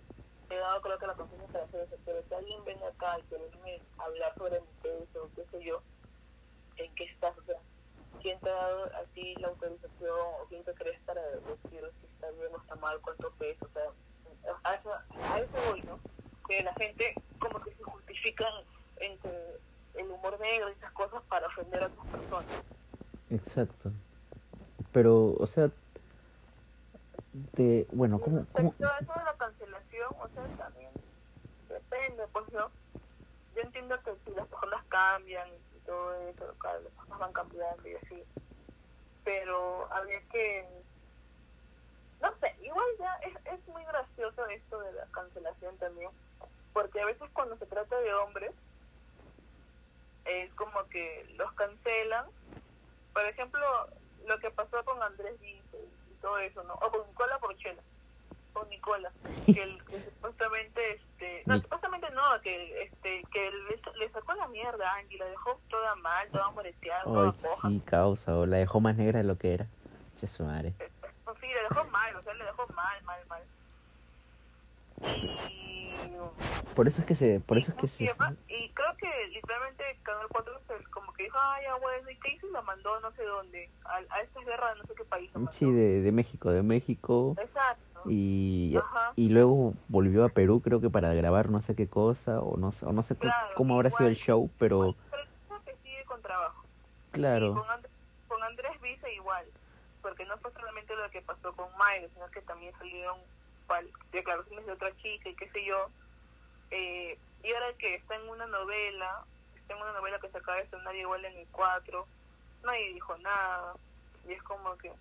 He dado creo que la conciencia para hacer eso, pero si alguien viene acá y quiere hablar sobre mi peso qué sé yo, ¿en qué estás? O sea, ¿quién te ha dado a ti la autorización o quién te crees para decir si está bien o está mal, cuánto peso? O sea, a eso, a eso voy, ¿no? Que la gente como que se justifican entre el humor negro y esas cosas para ofender a otras personas. Exacto. Pero, o sea, de, bueno, ¿cómo, cómo? Respecto a eso de la cancelación, o sea, también depende, pues yo, yo entiendo que si las personas cambian todo eso, claro, las van cambiando y así, pero habría que, no sé, igual ya es, es muy gracioso esto de la cancelación también, porque a veces cuando se trata de hombres, es como que los cancelan, por ejemplo, lo que pasó con Andrés y todo eso, ¿no? O con Nicola Porchela, con Nicola, que, el, que supuestamente, este, no, Ni- supuestamente no, que este, que le, le sacó la mierda a Angie, la dejó toda mal, toda moreteada, toda Ay, coja. sí, causa, o la dejó más negra de lo que era. Che, su madre. Pues sí, le dejó mal, o sea, le dejó mal, mal, mal. Y, Por eso es que se, por eso es que se, y creo que literalmente Canal 4 se- como que dijo, ay, ya bueno, ¿y qué hizo? Y la mandó no sé dónde, a, a esta guerra de no sé qué país. la sí, de, de México, de México. Exacto. Y, Ajá. y luego volvió a Perú, creo que para grabar no sé qué cosa, o no, sé- o no sé Claro, cómo habrá sido el igual. show, pero Pero creo que sigue con trabajo. Y claro, con, And- con Andrés Vice igual, porque no fue solamente lo que pasó con Mayra, sino que también salieron declaraciones de otra chica y qué sé yo. Eh, y ahora que está en una novela, está en una novela que se acaba de estrenar igual en el 4, nadie dijo nada. Y es como que...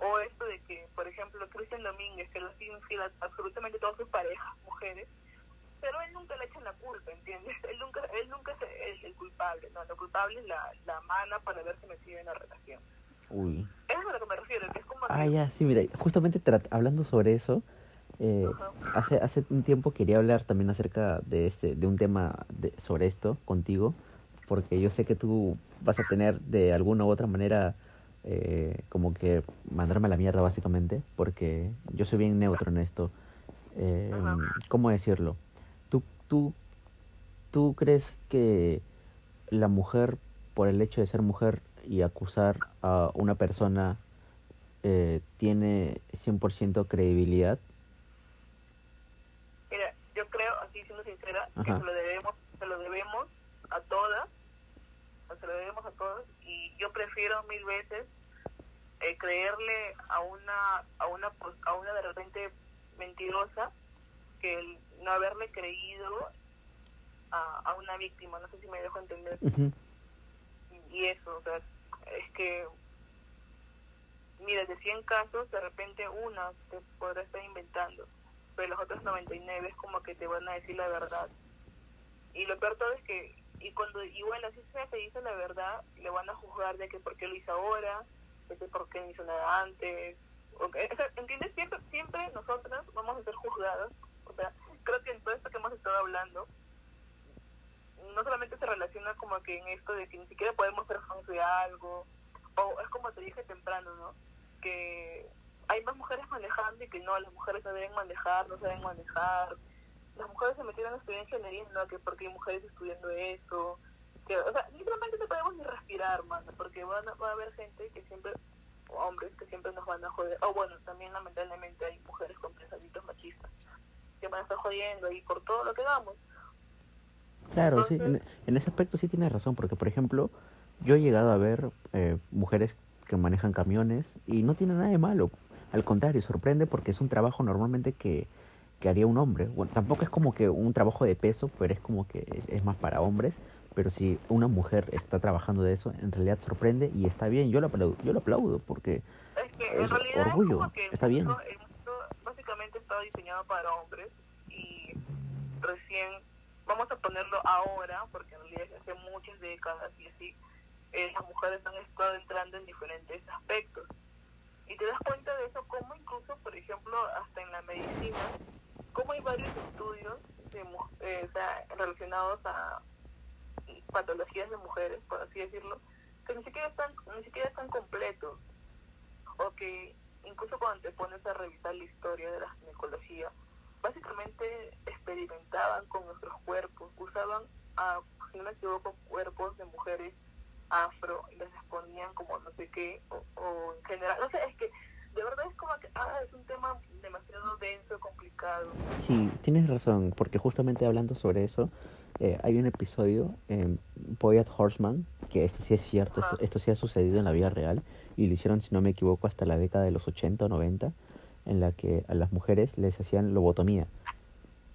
o esto de que, por ejemplo, Cristian Domínguez, que lo sigue infiel a absolutamente todas sus parejas, mujeres, pero él nunca le echan la culpa, ¿entiendes? [laughs] Él nunca, él nunca es el, culpable, no, lo culpable es la, la mana para haberse metido en la relación. uy. Eso es a lo que me refiero, que es como Ah, que- ya, sí, mira, justamente hablando sobre eso, eh, hace, hace un tiempo quería hablar también acerca de este, de un tema de, sobre esto contigo, porque yo sé que tú vas a tener de alguna u otra manera eh, como que mandarme a la mierda básicamente, porque yo soy bien neutro en esto. Eh. ¿Cómo decirlo? ¿Tú, tú, ¿Tú crees que la mujer, por el hecho de ser mujer y acusar a una persona, eh, tiene 100% credibilidad? Mira, yo creo, así siendo sincera, que se lo debemos, se lo debemos a todas, se lo debemos a todos, y yo prefiero mil veces eh, creerle a una, a una, a una de repente mentirosa que el no haberle creído a, a una víctima, no sé si me dejo entender. Y eso, o sea, es que, mira, de 100 casos, de repente una te podrá estar inventando, pero los otros 99 es como que te van a decir la verdad. Y lo peor todo es que, y cuando igual así sea te dice la verdad, le van a juzgar de que por qué lo hizo ahora, por antes. O sea, ¿Entiendes? Siempre, siempre nosotras vamos a ser juzgadas. O sea, creo que en todo esto que hemos estado hablando, no solamente se relaciona como que en esto de que ni siquiera podemos ser fans de algo, o es como te dije temprano, ¿no? Que hay más mujeres manejando y que no, las mujeres no deben manejar, no saben manejar. Las mujeres se metieron a estudiar ingeniería, no, que porque hay mujeres estudiando eso. Que, o sea, literalmente no podemos ni respirar, mano, porque van a, va a haber gente que siempre, hombres que siempre nos van a joder. O bueno, también lamentablemente hay mujeres con pensamientos machistas que van a estar jodiendo ahí por todo lo que damos. Claro, sí, en, en, ese aspecto sí tienes razón, porque por ejemplo, yo he llegado a ver eh, mujeres que manejan camiones y no tiene nada de malo. Al contrario, sorprende porque es un trabajo normalmente que, que haría un hombre. Bueno, tampoco es como que un trabajo de peso, pero es como que es más para hombres. Pero si una mujer está trabajando de eso, en realidad sorprende y está bien. Yo lo aplaudo, yo lo aplaudo porque es, que es realidad orgullo. Es que está bien. El mundo, el mundo básicamente está diseñado para hombres y recién vamos a ponerlo ahora, porque en realidad hace muchas décadas y así, eh, las mujeres han estado entrando en diferentes aspectos. Y te das cuenta de eso, como incluso, por ejemplo, hasta en la medicina, como hay varios estudios de, eh, relacionados a patologías de mujeres, por así decirlo, que ni siquiera están, ni siquiera están completos. O que incluso cuando te pones a revisar la historia de la ginecología, básicamente experimentaban con nuestros cuerpos, usaban, a, si no me equivoco, cuerpos de mujeres afro y les exponían como no sé qué, o, o, en general, no sé, es que de verdad es como que ah, es un tema demasiado denso, complicado. Sí, tienes razón, porque justamente hablando sobre eso, eh, hay un episodio en Boyat Horseman, que esto sí es cierto, esto, esto sí ha sucedido en la vida real, y lo hicieron, si no me equivoco, hasta la década de los 80 o 90, en la que a las mujeres les hacían lobotomía.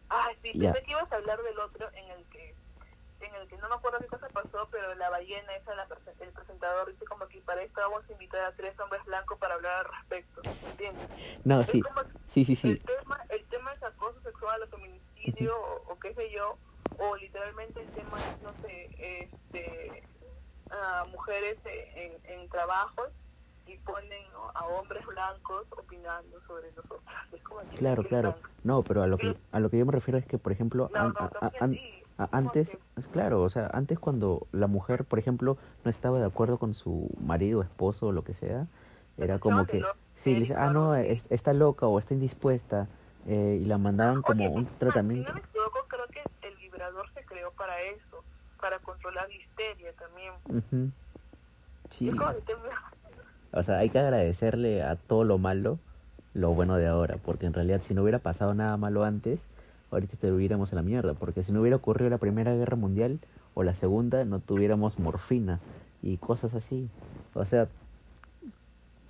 Ah, sí, pensé que ibas a hablar del otro en el que, en el que no me acuerdo qué cosa pasó, pero la ballena esa, la, el presentador dice como que para esto vamos a invitar a tres hombres blancos para hablar al respecto, ¿entiendes? No, Es sí, sí, sí, sí. El tema, el tema es acoso sexual o feminicidio o, o qué sé yo, o literalmente el tema es, no sé, este, a mujeres en, en trabajos y ponen ¿no? a hombres blancos opinando sobre nosotros. Claro, claro. No, pero a lo que a lo que yo me refiero es que, por ejemplo, No, an- no, a- a- también an- sí. a- Como antes, claro, o sea, antes cuando la mujer, por ejemplo, no estaba de acuerdo con su marido, esposo o lo que sea, era como que sí, le dice, ah, no, es- está loca o está indispuesta, eh, y la mandaban como Oye, un tratamiento. Si no me equivoco, creo que el vibrador se creó para eso, para controlar la histeria también. Sí, o sea, hay que agradecerle a todo lo malo lo bueno de ahora, porque en realidad si no hubiera pasado nada malo antes, ahorita estuviéramos en la mierda, porque si no hubiera ocurrido la Primera Guerra Mundial o la Segunda, no tuviéramos morfina y cosas así. O sea,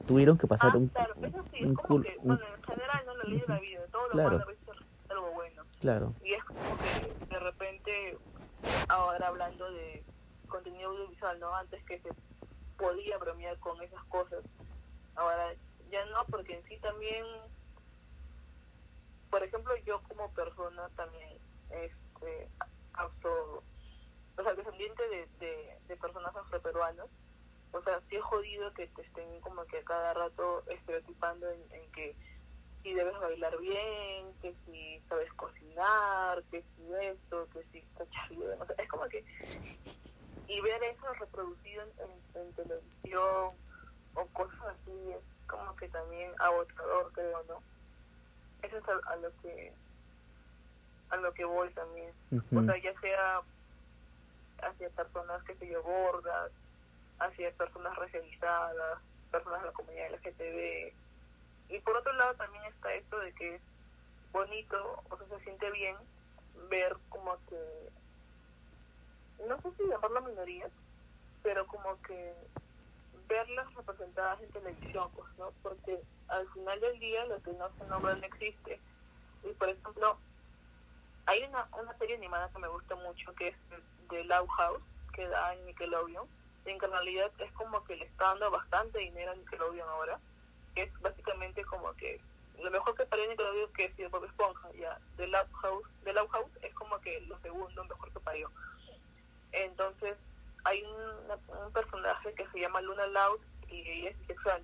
tuvieron que pasar ah, un, claro, eso sí, un es como que, un- bueno, en general, no la ley de la vida, todo lo Claro. malo es algo bueno. claro, Y es como que de repente, ahora hablando de contenido audiovisual, ¿no? Antes que se podía bromear con esas cosas, ahora ya no, porque en sí también, por ejemplo, yo como persona también, este, afro, o sea, descendiente de, de, de personas afroperuanas, o sea, sí es jodido que te estén como que a cada rato estereotipando en, en que si debes bailar bien, que si sabes cocinar, que si esto, que si cachar bien, o sea, es como que y ver eso reproducido en, en- televisión o cosas así es como que también agotador creo no eso es a, a lo que a lo que voy también. O sea ya sea hacia personas que se yo gordas hacia personas racializadas personas de la comunidad LGTB y por otro lado también está esto de que es bonito o sea se siente bien ver como que no sé si llamarlo minorías pero como que verlas representadas en televisión pues no porque al final del día lo que no se nombra no existe. Y por ejemplo hay una, una serie animada que me gusta mucho que es de Love House que da en Nickelodeon. En realidad es como que le está dando bastante dinero a Nickelodeon ahora, que es básicamente como que lo mejor que parió Nickelodeon que es Bob Esponja, ya, The Love House, The Love House es como que lo segundo mejor que parió. Entonces, hay un, personaje que se llama Luna Loud y ella es bisexual.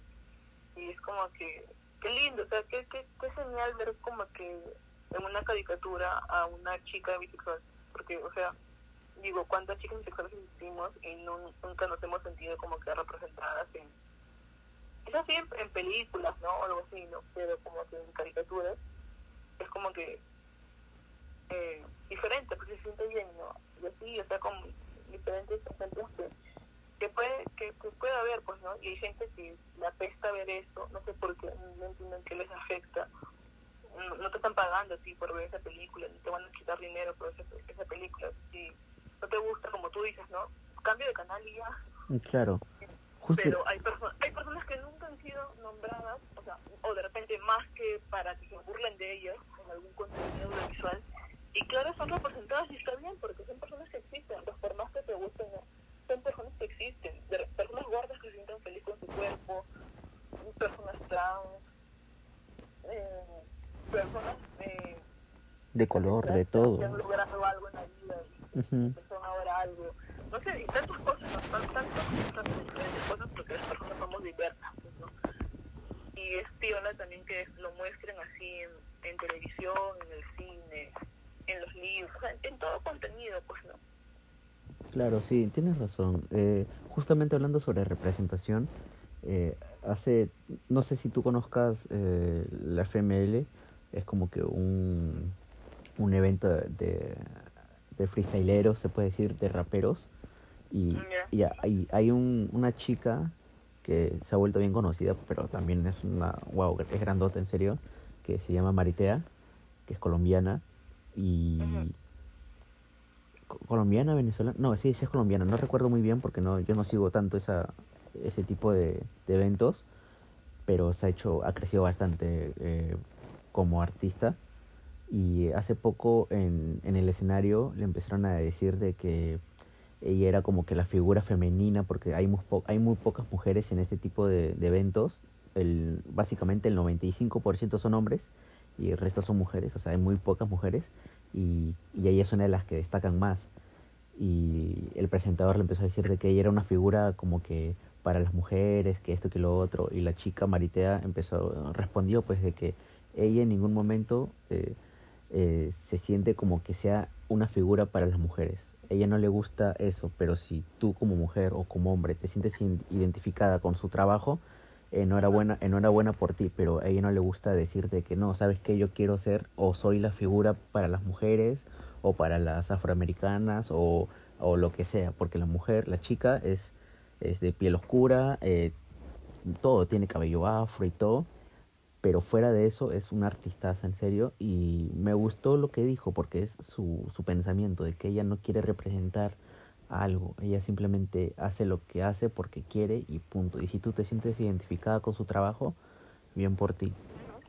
Y es como que, qué lindo, o sea, qué, qué, qué genial ver como que en una caricatura a una chica bisexual. Porque, o sea, digo, ¿cuántas chicas bisexuales existimos y nunca nos hemos sentido como que representadas en... Es así en, películas, ¿no? O algo así, ¿no? Pero como que en caricaturas es como que eh, diferente, porque se siente bien, ¿no? Y así, o sea, con diferentes que, que puede que, que puede haber, pues, ¿no? Y hay gente que le apesta ver esto, no sé por qué, no entienden qué les afecta. No, te están pagando a ti por ver esa película, ni te van a quitar dinero por esa, esa película. Si no te gusta, como tú dices, ¿no? Cambio de canal y ya. Claro. Justo, Pero hay, perso hay personas que nunca han sido nombradas, o sea, o de repente más que para que se burlen de ellas en algún contenido audiovisual. Y claro, son representadas y está bien, porque son personas que existen, pues por más que te gusten, son personas que existen, de, personas gordas que se sienten felices con su cuerpo, personas trans, eh, personas eh, de color, de todo. que han logrado algo en la vida y son ahora algo. No sé, y tantas cosas, tantas, tantas diferentes cosas porque las personas somos diversas, ¿no? Y es piola también que lo muestren así en, en televisión, en el cine, en los libros, en todo contenido, pues, ¿no? Claro, sí, tienes razón. Eh, justamente hablando sobre representación, eh, hace, no sé si tú conozcas eh, la FML, es como que un, un evento de, de freestyleros, se puede decir, de raperos. Y, Ya. y hay, hay un, una chica que se ha vuelto bien conocida, pero también es una, wow, es grandota en serio, que se llama Maritea, que es colombiana. Y, colombiana, venezolana, no, sí, sí es colombiana, no recuerdo muy bien porque no, yo no sigo tanto esa, ese tipo de, de eventos, pero se ha hecho, ha crecido bastante eh, como artista y hace poco en, en el escenario le empezaron a decir de que ella era como que la figura femenina porque hay muy, hay muy pocas mujeres en este tipo de, de eventos, el, básicamente el 95% son hombres y el resto son mujeres, o sea, hay muy pocas mujeres y, y ella es una de las que destacan más. Y el presentador le empezó a decir de que ella era una figura como que para las mujeres, que esto, que lo otro, y la chica Maritea empezó, respondió pues de que ella en ningún momento eh, eh, se siente como que sea una figura para las mujeres. Ella no le gusta eso, pero si tú como mujer o como hombre te sientes identificada con su trabajo, enhorabuena, enhorabuena por ti, pero a ella no le gusta decir de que no, sabes que yo quiero ser o soy la figura para las mujeres o para las afroamericanas o, o lo que sea, porque la mujer, la chica es, es de piel oscura, eh, todo, tiene cabello afro y todo, pero fuera de eso es una artistaza en serio y me gustó lo que dijo porque es su, su pensamiento de que ella no quiere representar algo, ella simplemente hace lo que hace porque quiere y punto. Y si tú te sientes identificada con su trabajo, bien por ti.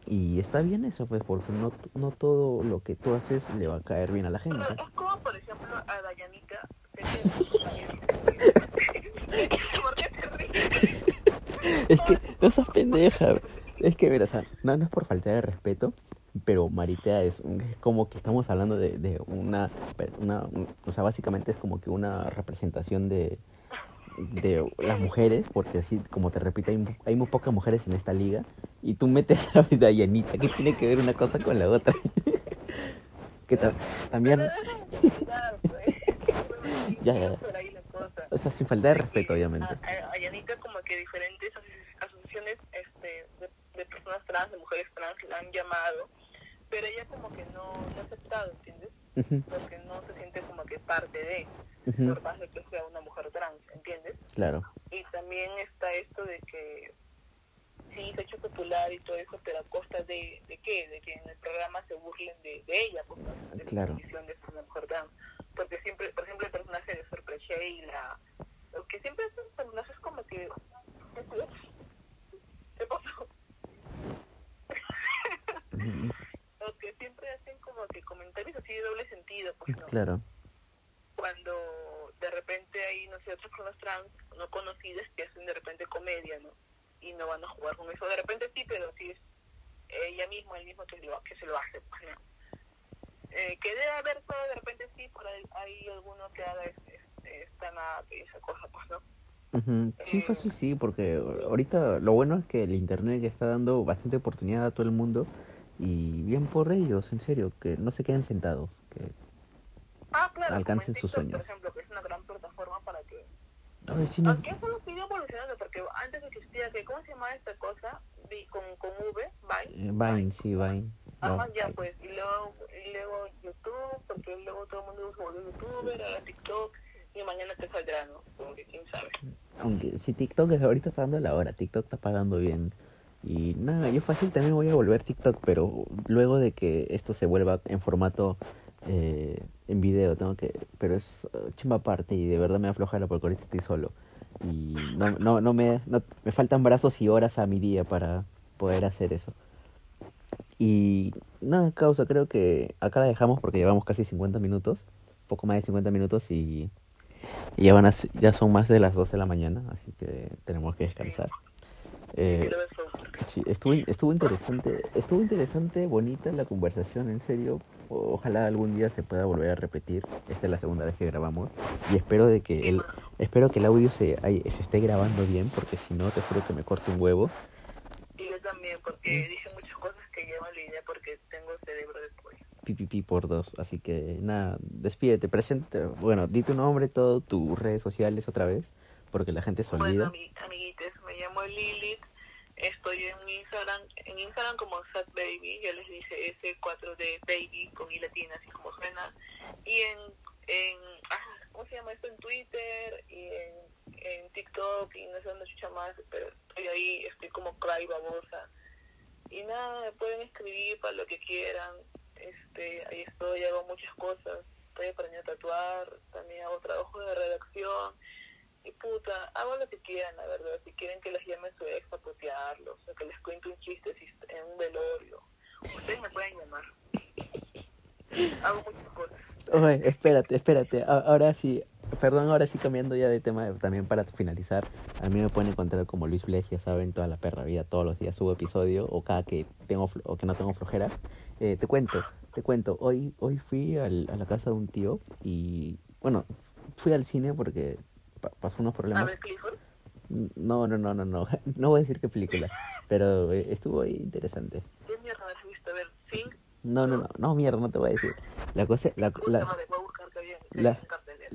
Y está bien eso, pues, porque no, no todo lo que tú haces le va a caer bien a la gente. Es como, por ejemplo, a Dayanita. [laughs] Es que no seas pendeja. Es que, mira, o sea, no, no es por falta de respeto, pero Maritea es, un- es como que estamos hablando de, de una, una, un- o sea, básicamente es como que una representación de, de las mujeres, porque así, como te repito, hay, hay muy pocas mujeres en esta liga, y tú metes a Dayanita, ¿qué tiene que ver una cosa con la otra? [laughs] que ta- también. [laughs] Ya, ya, ya. O sea, sin falta de respeto, obviamente. A, a- a Yanita como que diferentes aso- asociaciones este, de, de personas trans, de mujeres trans, la han llamado, pero ella como que no, no ha aceptado, ¿entiendes? Porque no se siente como que parte de, ujú, por más de que sea una mujer trans, ¿entiendes? Claro, Y también está esto de que sí se ha hecho popular y todo eso, pero a costa de, de qué? De que en el programa se burlen de, de ella, pues, ¿no? de Claro. la condición de ser una mujer trans. Porque siempre, por ejemplo, el personaje de Sorpresa y la... Lo que siempre hacen personajes como que... ¿Qué pasó? Lo que siempre hacen como que comentarios así de doble sentido, pues, ¿no? claro, cuando de repente hay, no sé, y otras personas trans no conocidas que hacen de repente comedia, ¿no? Y no van a jugar con eso. De repente sí, pero sí es ella misma, el mismo que, lo, que se lo hace, pues, ¿no? Eh, que debe haber todo, de repente sí, por ahí hay alguno que haga este, esta nada y esa cosa, pues, ¿no? Ujú, Sí, Eh, fácil sí, porque ahorita lo bueno es que el internet ya está dando bastante oportunidad a todo el mundo y bien por ellos, en serio, que no se queden sentados, que Ah, claro, alcancen sus sueños. Por ejemplo, que es una gran plataforma para que... Ay, sí, no. Aunque eso lo sigue evolucionando, porque antes existía, que ¿cómo se llamaba esta cosa? Con, con V, Vine. Eh, Vine, sí, Vine. Ajá, No, ya ay, pues, y luego, y luego YouTube, porque luego todo el mundo se volvió youtuber, ahora TikTok, y mañana te saldrá, ¿no? Como que quién sabe. Aunque si TikTok es ahorita está dando la hora, TikTok está pagando bien. Y nada, yo fácil también voy a volver TikTok, pero luego de que esto se vuelva en formato eh, en video, tengo que, pero es eh, chimba aparte y de verdad me aflojara porque ahorita estoy solo. Y no, no, no me, no, me faltan brazos y horas a mi día para poder hacer eso. Y nada, causa, creo que acá la dejamos porque llevamos casi 50 minutos, poco más de 50 minutos y y ya, van a, ya son más de las 2 de la mañana, así que tenemos que descansar. Eh, sí, estuvo, estuvo interesante, estuvo interesante, bonita la conversación, en serio. Ojalá algún día se pueda volver a repetir. Esta es la segunda vez que grabamos y espero de que el, espero que el audio se, ay, se esté grabando bien, porque si no te juro que me corte un huevo. Y yo también, porque dije muchas cosas que llevan la idea porque tengo cerebro de pollo. Pipipi por dos, así que nada, despídete, presente, bueno, di tu nombre, todo, tus redes sociales otra vez, porque la gente se Bueno, olvida. amiguites, me llamo Lilith. Estoy en Instagram, en Instagram como SatBaby, ya les dije S4D Baby con I latina, así como suena. Y en, en ah, ¿cómo se llama esto? En Twitter y en, en TikTok y no sé dónde chucha más, pero estoy ahí, estoy como Cry Babosa. Y nada, me pueden escribir para lo que quieran. Este, ahí estoy, hago muchas cosas. Estoy aprendiendo a tatuar, también hago trabajo de redacción. Y puta, hago lo que quieran, la verdad. Si quieren que les llame su ex a putearlos, o que les cuente un chiste si en un velorio, ustedes me pueden llamar. [laughs] Hago muchas cosas. Oye, espérate, espérate. A- Ahora sí, perdón, ahora sí cambiando ya de tema también para finalizar. A mí me pueden encontrar como Luis Bles, ya saben, toda la perra vida, todos los días subo episodio o cada que tengo o que no tengo flojera. Eh, te cuento, te cuento. Hoy hoy fui al- a la casa de un tío y bueno, fui al cine porque pa- pasó unos A problemas. ver, Clifford. No, no, no, no, no. [laughs] No voy a decir qué película, pero eh, estuvo interesante. ¿Qué mierda has visto? A ver, Sing. No, no, no, no, mierda, no te voy a decir. La cosa, la, la, a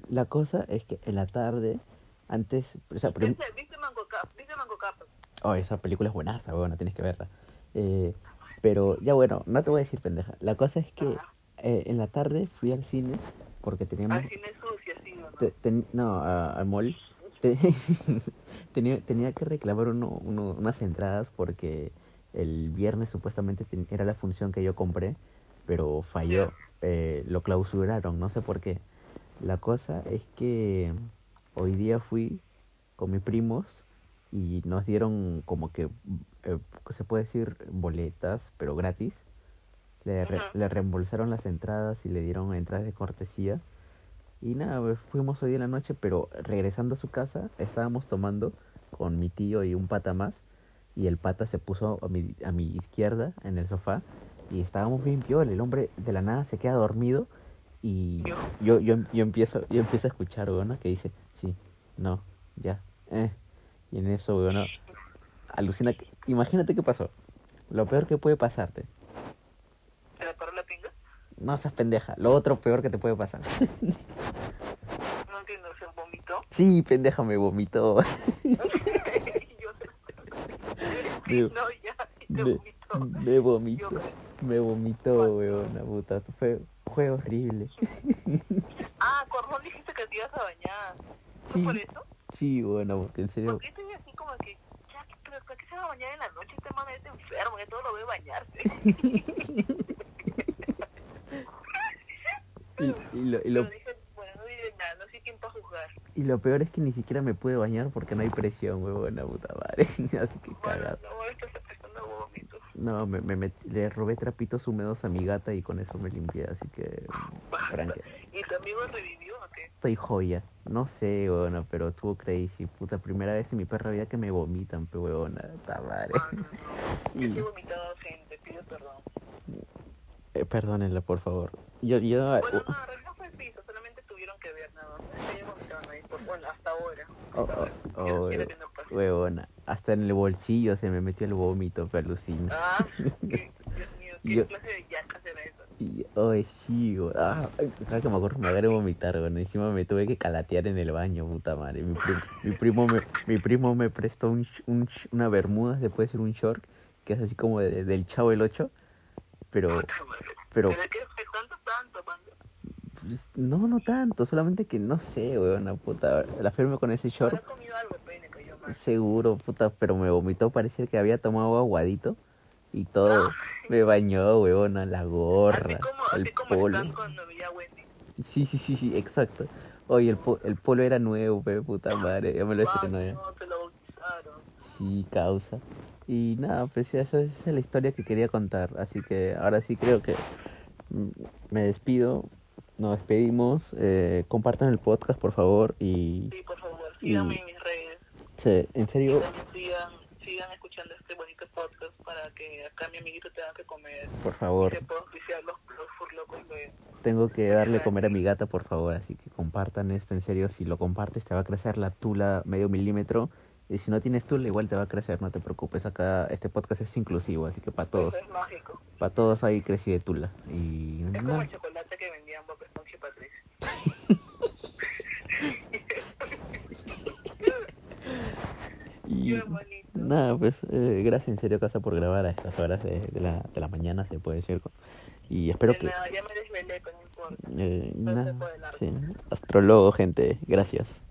la- cosa es que en la tarde, antes, o sea, ¿Viste, ¿Viste Mango Cap? ¿Viste Mango Cap? oh, esa película es buenaza, bueno, tienes que verla. Eh, pero ya bueno, no te voy a decir pendeja. La cosa es que eh, en la tarde fui al cine porque teníamos, Al cine sucio, sí. Te- ten- no, a- al mall. Te- [laughs] tenía, tenía que reclamar uno, uno- unas entradas porque el viernes supuestamente ten- era la función que yo compré, pero falló. Eh, lo clausuraron, no sé por qué. La cosa es que hoy día fui con mis primos y nos dieron como que, eh, se puede decir, boletas, pero gratis. Le, re- le reembolsaron las entradas y le dieron entradas de cortesía. Y nada, pues, fuimos hoy en la noche, pero regresando a su casa, estábamos tomando con mi tío y un pata más. Y el pata se puso a mi, a mi izquierda en el sofá. Y estábamos bien piola. El hombre de la nada se queda dormido. Y Yo. yo, yo, empiezo, yo empiezo a escuchar, weona, que dice, sí, no, ya, eh. Y en eso, weona, alucina. Imagínate qué pasó. Lo peor que puede pasarte. ¿Se le paró la pinga? No seas pendeja. Lo otro peor que te puede pasar. [laughs] No entiendo, ¿se vomitó? sí, pendeja, me vomitó. [laughs] yo Me- No, ya, te me, vomitó. me vomitó. Yo- Me vomitó, weona, puta. Fue, fue horrible. [laughs] Ah, con razón dijiste que te ibas a bañar. ¿Fue Sí. por eso? Sí, bueno, porque en serio. ¿Por qué estoy así como que, ya, pero ¿para qué se va a bañar en la noche? Este man es enfermo, que todo lo ve bañarse. Y, y lo, y, lo, Pero dije, bueno, no diré nada, no sé quién para juzgar. y lo peor es que ni siquiera me pude bañar porque no hay presión, weona, puta madre. [laughs] Así que Bueno, cagado. no, vómitos. Me, me le robé trapitos húmedos a mi gata y con eso me limpié, así que... [laughs] Baja Frank. ¿Y tu amigo revivió o qué? Estoy joya. No sé, weona, pero estuvo crazy. Puta, primera vez en mi perra vida que me vomitan, pe weona. Ta madre. Ah, no, no. [laughs] Yo Y- te he vomitado gente, pido perdón. Eh, perdónenla, por favor. Yo, yo, Bueno, no, en realidad fue el piso, solamente tuvieron que ver nada más. No he vomitado a nadie, por, bueno, hasta ahora. Oh, Hasta oh, oh, no. Huevona, hasta en el bolsillo se me metió el vómito, pe alucina. Ah, [laughs] qué, Dios mío, ¿qué Yo- clase de yacas era eso? Y, ay, sí, güey. Ah, cada que me acuerdo me agarré a vomitar, güey. Encima me tuve que calatear en el baño, puta madre. Mi, prim- mi primo me, mi primo me prestó un, un una bermuda, se puede decir un short, que es así como de- del Chavo el 8. Pero, pero, ¿Pero qué fue tanto, no, no tanto, solamente que no sé, una puta. La firme con ese short, comido algo, pene, que yo seguro, puta, pero me vomitó, parecía que había tomado aguadito. Y todo, me bañó, weona, la gorra, el polo. a. Sí, sí, sí, sí, exacto. Oye, el, po- el polo era nuevo, pe, puta madre. Ya me lo estrenó ya. no, te lo bautizaron. Sí, causa. Y nada, pues esa, esa es la historia que quería contar. Así que ahora sí creo que me despido. Nos despedimos. Eh, compartan el podcast, por favor. Y Sí, por favor, síganme Y- en mis redes. se- en serio, sigan, sigan escuchando este bonito podcast para que acá mi amiguito tenga que comer. por favor, se pueda oficiar los, los furlocos tengo que darle comer a mi gata, por favor. Así que compartan esto. En serio, si lo compartes, te va a crecer la tula medio milímetro. Y si no tienes tula, igual te va a crecer, no te preocupes. Acá este podcast es inclusivo, así que para todos. Eso es mágico. Para todos ahí crecí de tula. Y Es como el chocolate que vendían Bob Esponja y Patricia. Y nada, pues eh, gracias en serio casa por grabar a estas horas de, de la, de la mañana, se puede decir. Y espero De que... nada, ya me desvelé, no importa. Eh, No nada, sí, astrólogo, gente, gracias.